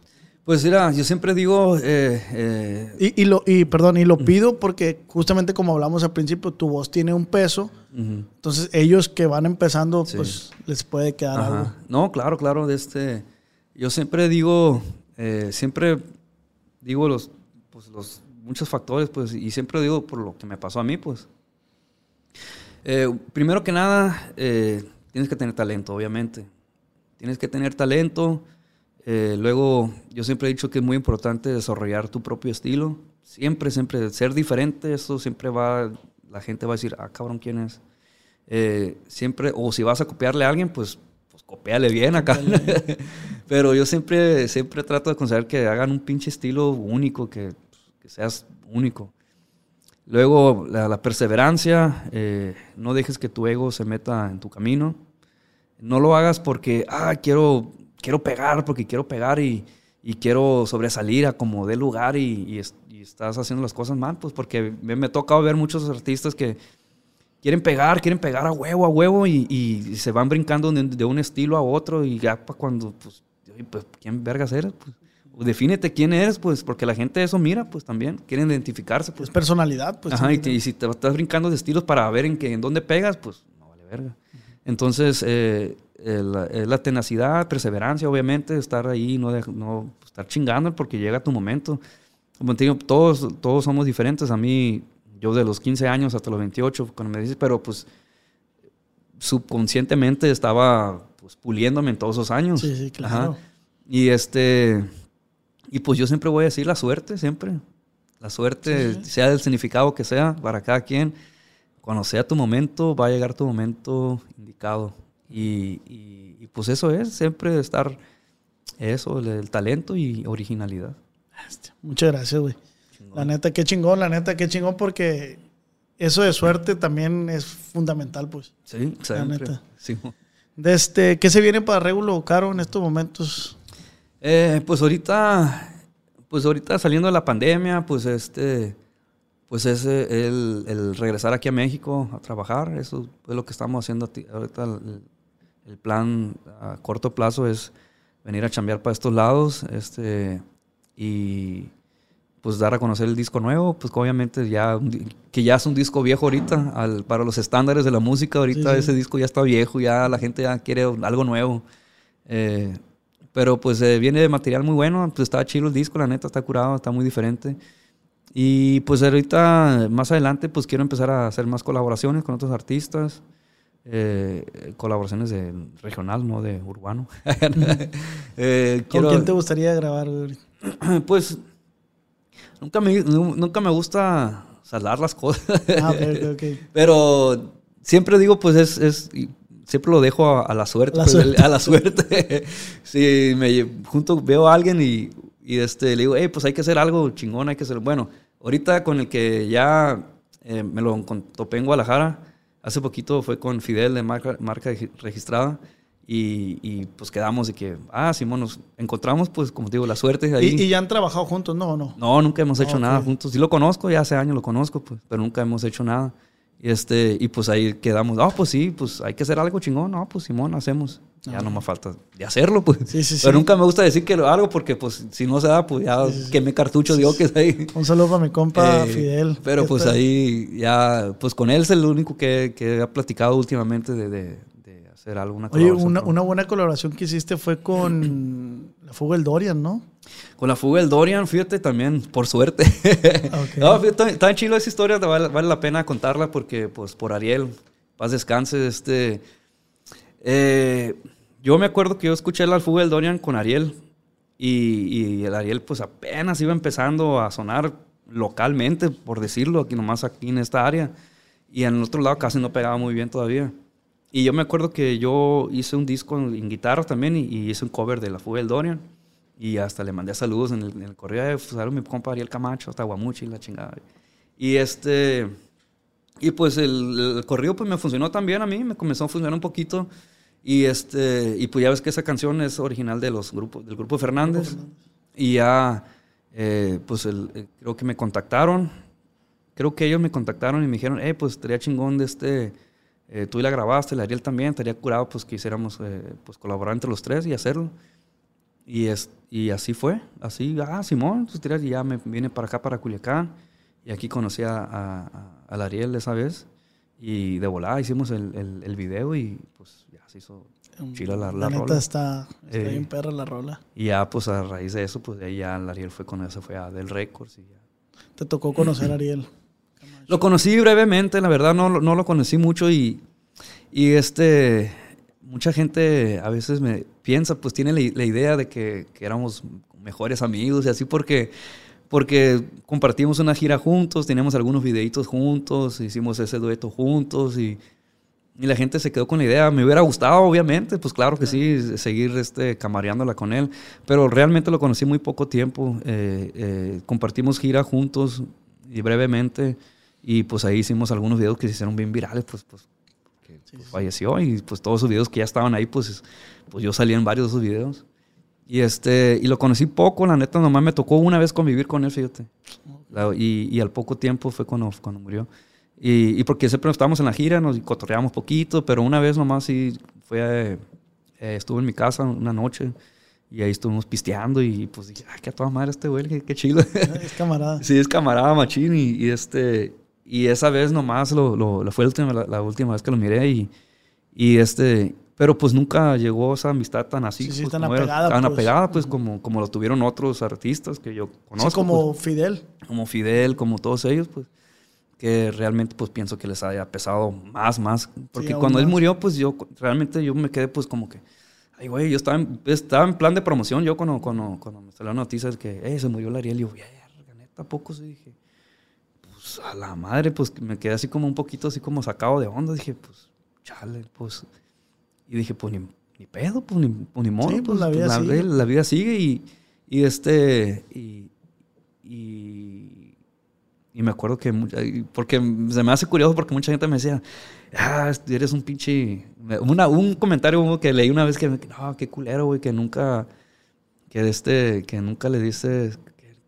Pues mira, yo siempre digo... Eh, eh, y, lo, y perdón, y lo pido porque justamente como hablamos al principio, tu voz tiene un peso. Entonces ellos que van empezando, pues les puede quedar algo. No, claro, claro. De este, yo siempre digo, eh, siempre digo los, pues, los muchos factores, pues, y siempre digo por lo que me pasó a mí, pues. primero que nada, tienes que tener talento, obviamente. Tienes que tener talento. Eh, luego, yo siempre he dicho que es muy importante desarrollar tu propio estilo. Siempre, siempre, ser diferente, eso siempre va, la gente va a decir, ah, cabrón, ¿quién es? Eh, siempre, o si vas a copiarle a alguien, pues, pues copiale bien acá. Pero yo siempre, siempre trato de conseguir que hagan un pinche estilo único, que, que seas único. Luego, la, perseverancia, eh, no dejes que tu ego se meta en tu camino. No lo hagas porque, ah, quiero quiero pegar porque quiero pegar y, quiero sobresalir a como dé lugar y, estás haciendo las cosas mal, pues porque me, me, ha tocado ver muchos artistas que quieren pegar, quieren pegar a huevo, a huevo y, se van brincando de, un estilo a otro y ya para cuando, pues, pues, ¿quién vergas eres? Pues, defínete quién eres, pues, porque la gente eso mira, pues también, quieren identificarse. Pues. Es personalidad, pues. Ajá, y, si te estás brincando de estilos para ver en, qué, en dónde pegas, pues no vale verga. Entonces, eh, la, tenacidad, perseverancia, obviamente, estar ahí, no, no estar chingando porque llega tu momento. Como te digo, todos, todos somos diferentes. A mí, yo de los 15 años hasta los 28, cuando me dices, pero pues subconscientemente estaba pues, puliéndome en todos esos años. Sí, sí, claro. Y este, y pues yo siempre voy a decir la suerte, siempre. La suerte, sea del significado que sea, para cada quien. Cuando sea tu momento, va a llegar tu momento indicado. Y, pues eso es, siempre estar eso, el, talento y originalidad. Muchas gracias, güey. La neta, qué chingón, la neta, qué chingón, porque eso de suerte también es fundamental, pues. Sí, La neta. Sí. este, ¿Qué se viene para Regulo Caro en estos momentos? Eh, pues ahorita, pues ahorita saliendo de la pandemia, pues este, pues es el, el, regresar aquí a México a trabajar, eso es lo que estamos haciendo ahorita, el plan a corto plazo es venir a chambear para estos lados este, y pues dar a conocer el disco nuevo, pues obviamente ya que ya es un disco viejo ahorita, al, para los estándares de la música, ahorita ese disco ya está viejo, ya la gente ya quiere algo nuevo. Eh, pero pues eh, viene de material muy bueno, pues está chido el disco, la neta está curado, está muy diferente. Y pues ahorita, más adelante, pues quiero empezar a hacer más colaboraciones con otros artistas eh, colaboraciones de regional, no de urbano. eh, ¿Con quién te gustaría grabar? Pues nunca me, nunca me gusta salar las cosas. Ah, Pero siempre digo, pues es, es siempre lo dejo a, la suerte. Pues, a la suerte. si me junto, veo a alguien y, y este, le digo, hey, pues hay que hacer algo chingón, hay que hacer. Bueno, ahorita con el que ya eh, me lo topé en Guadalajara. Hace poquito fue con Fidel de marca, marca registrada. Y, pues quedamos de que, ah, Simón, nos encontramos, pues como te digo, la suerte ahí. ¿Y, ya han trabajado juntos, no no? No, nunca hemos hecho nada juntos. Sí lo conozco, ya hace años lo conozco, pues, pero nunca hemos hecho nada. Y, este, y pues ahí quedamos, ah, pues sí, pues hay que hacer algo chingón, no, pues Simón, hacemos. Ya no me falta de hacerlo, pues. Sí, sí, Pero nunca me gusta decir que lo hago porque, pues, si no se da, pues ya quemé cartucho, digo que es ahí. Un saludo para mi compa eh, Fidel. Pero pues ahí ya, pues con él es el único que, que he platicado últimamente de alguna Oye, una, una, buena colaboración que hiciste fue con la fuga del Dorian, ¿no? Con la fuga del Dorian, fíjate también, por suerte. no, fíjate, está chilo esa historia, vale, vale, la pena contarla porque, pues, por Ariel, paz descanse, este... Eh, yo me acuerdo que yo escuché la fuga del Dorian con Ariel y, y, el Ariel, pues, apenas iba empezando a sonar localmente, por decirlo, aquí nomás aquí en esta área. Y en el otro lado casi no pegaba muy bien todavía. Y yo me acuerdo que yo hice un disco en, guitarra también y, hice un cover de La Fuga del Dorian. Y hasta le mandé saludos en el, en el correo. Pues, mi compa Ariel Camacho, hasta Guamuchi, la chingada. Y este... Y pues el, el, corrido pues me funcionó también a mí, me comenzó a funcionar un poquito. Y este y pues ya ves que esa canción es original de los grupos, del grupo Fernández. Y ya, eh, pues el, eh, creo que me contactaron. Creo que ellos me contactaron y me dijeron, eh, pues estaría chingón de este eh, tú la grabaste, la Ariel también, estaría curado pues que hiciéramos, eh, pues colaborar entre los tres y hacerlo. Y, es, y así fue, así, ah, Simón, tú tiras y ya me vine para acá, para Culiacán, y aquí conocí a, a, la Ariel esa vez, y de volada hicimos el, el, el video y pues ya se hizo chila la, la, la neta está, está bien eh, perra la rola. Y ya pues a raíz de eso, pues de ahí ya Ariel fue con eso, fue a Del Records y ya. ¿Te tocó conocer a Ariel? Lo conocí brevemente, la verdad no, no lo conocí mucho y, y este, mucha gente a veces me piensa, pues tiene la, idea de que, que, éramos mejores amigos y así porque, porque compartimos una gira juntos, teníamos algunos videitos juntos, hicimos ese dueto juntos y, y, la gente se quedó con la idea. Me hubiera gustado, obviamente, pues claro que sí, seguir este, camareándola con él, pero realmente lo conocí muy poco tiempo. Eh, eh, compartimos gira juntos y brevemente. Y pues ahí hicimos algunos videos que se hicieron bien virales, pues, pues, pues, falleció y pues todos esos videos que ya estaban ahí, pues, pues yo salí en varios de esos videos. Y, este, y lo conocí poco, la neta, nomás me tocó una vez convivir con él, fíjate. y, y, al poco tiempo fue cuando, cuando murió. Y, y, porque siempre estábamos en la gira, nos cotorreamos poquito, pero una vez nomás sí fue, eh, estuve en mi casa una noche y ahí estuvimos pisteando y pues dije, ay, qué a toda madre este güey, qué, qué chido. Es camarada. sí, es camarada, machín. Y, y, este, y esa vez nomás lo, lo, fue la última, la, última, vez que lo miré y, y este, pero pues nunca llegó esa amistad tan así. Sí, pues, tan apegada. tan pues. apegada, pues como, como lo tuvieron otros artistas que yo conozco. Sí, como pues. Fidel. Como Fidel, como todos ellos, pues que realmente pues pienso que les haya pesado más, más. Porque cuando él murió, pues yo realmente yo me quedé pues como que, ay güey, yo estaba en, estaba en plan de promoción, yo cuando, cuando, cuando me salió la noticia de que, eh, se murió la Ariel, yo, neta, poco se dije pues, a la madre, pues me quedé así como un poquito así como sacado de onda. Dije, pues, chale, pues. Y dije, pues ni, ni pedo, pues ni, pues, ni modo. pues, pues la, vida sigue. la, vida sigue y, y este. Y, y, y, me acuerdo que. Porque se me hace curioso porque mucha gente me decía, ah, eres un pinche. Una, un comentario que leí una vez que, no, qué culero, güey, que nunca. Que, este, que nunca le dices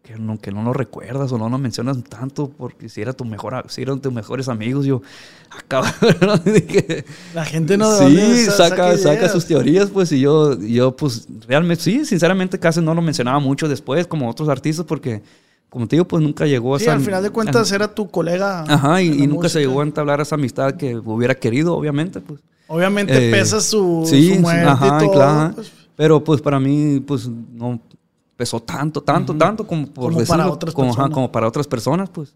que no, que no lo recuerdas o no lo mencionas tanto porque si era tu mejor si eran tus mejores amigos yo acabo la gente no sí saca saca, sus teorías pues y yo yo pues realmente sí sinceramente casi no lo mencionaba mucho después como otros artistas porque como te digo pues nunca llegó a sí, al final de cuentas era tu colega ajá y, nunca se llegó a entablar esa amistad que hubiera querido obviamente pues. Obviamente eh, pesa su, su muerte y todo, claro, pues. pero pues para mí pues no pesó tanto, tanto, tanto como por como para otras como, personas. como para otras personas, pues.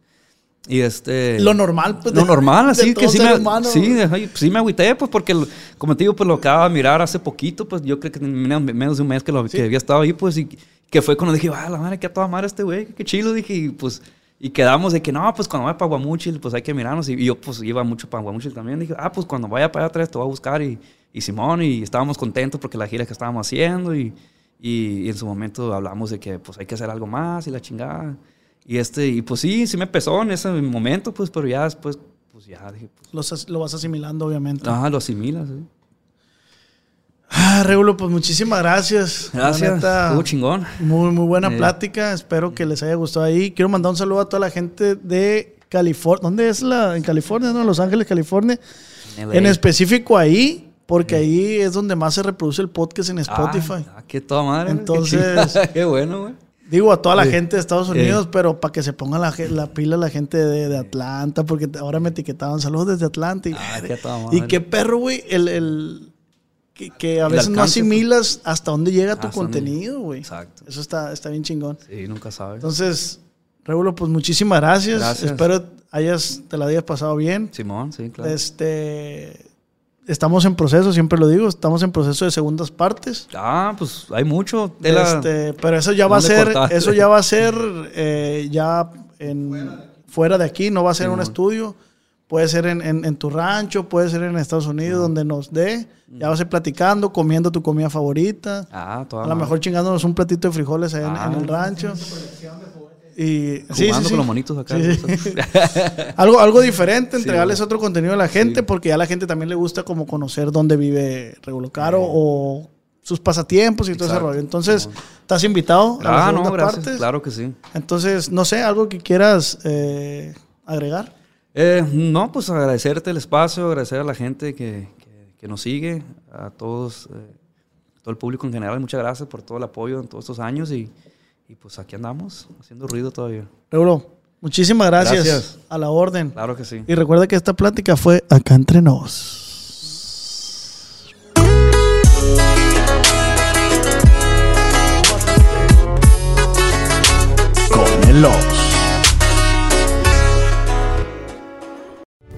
Y este... Lo normal, pues. Lo normal, así que sí me, sí, sí me agüité, pues, porque, como te digo, pues lo acababa de mirar hace poquito, pues yo creo que menos de un mes que, lo, que había estado ahí, pues, y que fue cuando dije, ah, la madre, que a toda madre este güey, qué chido, dije, y pues, y quedamos de que, no, pues cuando vaya para Guamuchil, pues hay que mirarnos, y, yo, pues, iba mucho para Guamuchil también, dije, ah, pues cuando vaya para allá atrás te voy a buscar, y, y Simón, y estábamos contentos porque la gira que estábamos haciendo, y... Y, en su momento hablamos de que pues hay que hacer algo más y la chingada. Y este, y pues sí, sí me pesó en ese momento, pues, pero ya después, pues ya dije, pues. Lo, vas asimilando, obviamente. Ah, lo asimilas, sí. Ah, Regulo, pues muchísimas gracias. Gracias. Estuvo chingón. Muy, muy buena plática. Espero que les haya gustado ahí. Quiero mandar un saludo a toda la gente de California. ¿Dónde es la? En California, ¿no? Los Ángeles, California. En específico ahí, porque ahí es donde más se reproduce el podcast en Spotify. Ah, qué toda madre. Entonces. Qué, bueno, güey. Digo a toda la gente de Estados Unidos, pero para que se ponga la, la pila la gente de, Atlanta, porque ahora me etiquetaban saludos desde Atlanta. Y, ah, qué, y qué perro, güey, el que, a veces no asimilas hasta dónde llega tu contenido, güey. Exacto. Eso está, está bien chingón. Sí, nunca sabes. Entonces, Regulo, pues muchísimas gracias. gracias. Espero hayas, te la hayas pasado bien. Simón, sí, claro. Este, estamos en proceso, siempre lo digo, estamos en proceso de segundas partes. Ah, pues hay mucho. este, pero eso ya va a ser, eso ya va a ser eh, ya en, fuera de aquí, no va a ser un estudio Puede ser en, tu rancho, puede ser en Estados Unidos, donde nos dé. Ya vas a ir platicando, comiendo tu comida favorita. Ah, A lo mejor chingándonos un platito de frijoles ahí en, ah. el rancho. Y Jugando con los monitos acá. algo, algo diferente, entregarles otro contenido a la gente, porque ya a la gente también le gusta como conocer dónde vive Regulo Caro o sus pasatiempos y todo ese rollo. Entonces, estás invitado a la ah, segunda parte. Claro que sí. Entonces, no sé, algo que quieras eh, agregar. Eh, no, pues agradecerte el espacio, agradecer a la gente que, nos sigue, a todos, eh, todo el público en general. Muchas gracias por todo el apoyo en todos estos años y, pues aquí andamos, haciendo ruido todavía. Euro, muchísimas gracias, a la orden. Claro que sí. Y recuerda que esta plática fue acá entre nos. Con el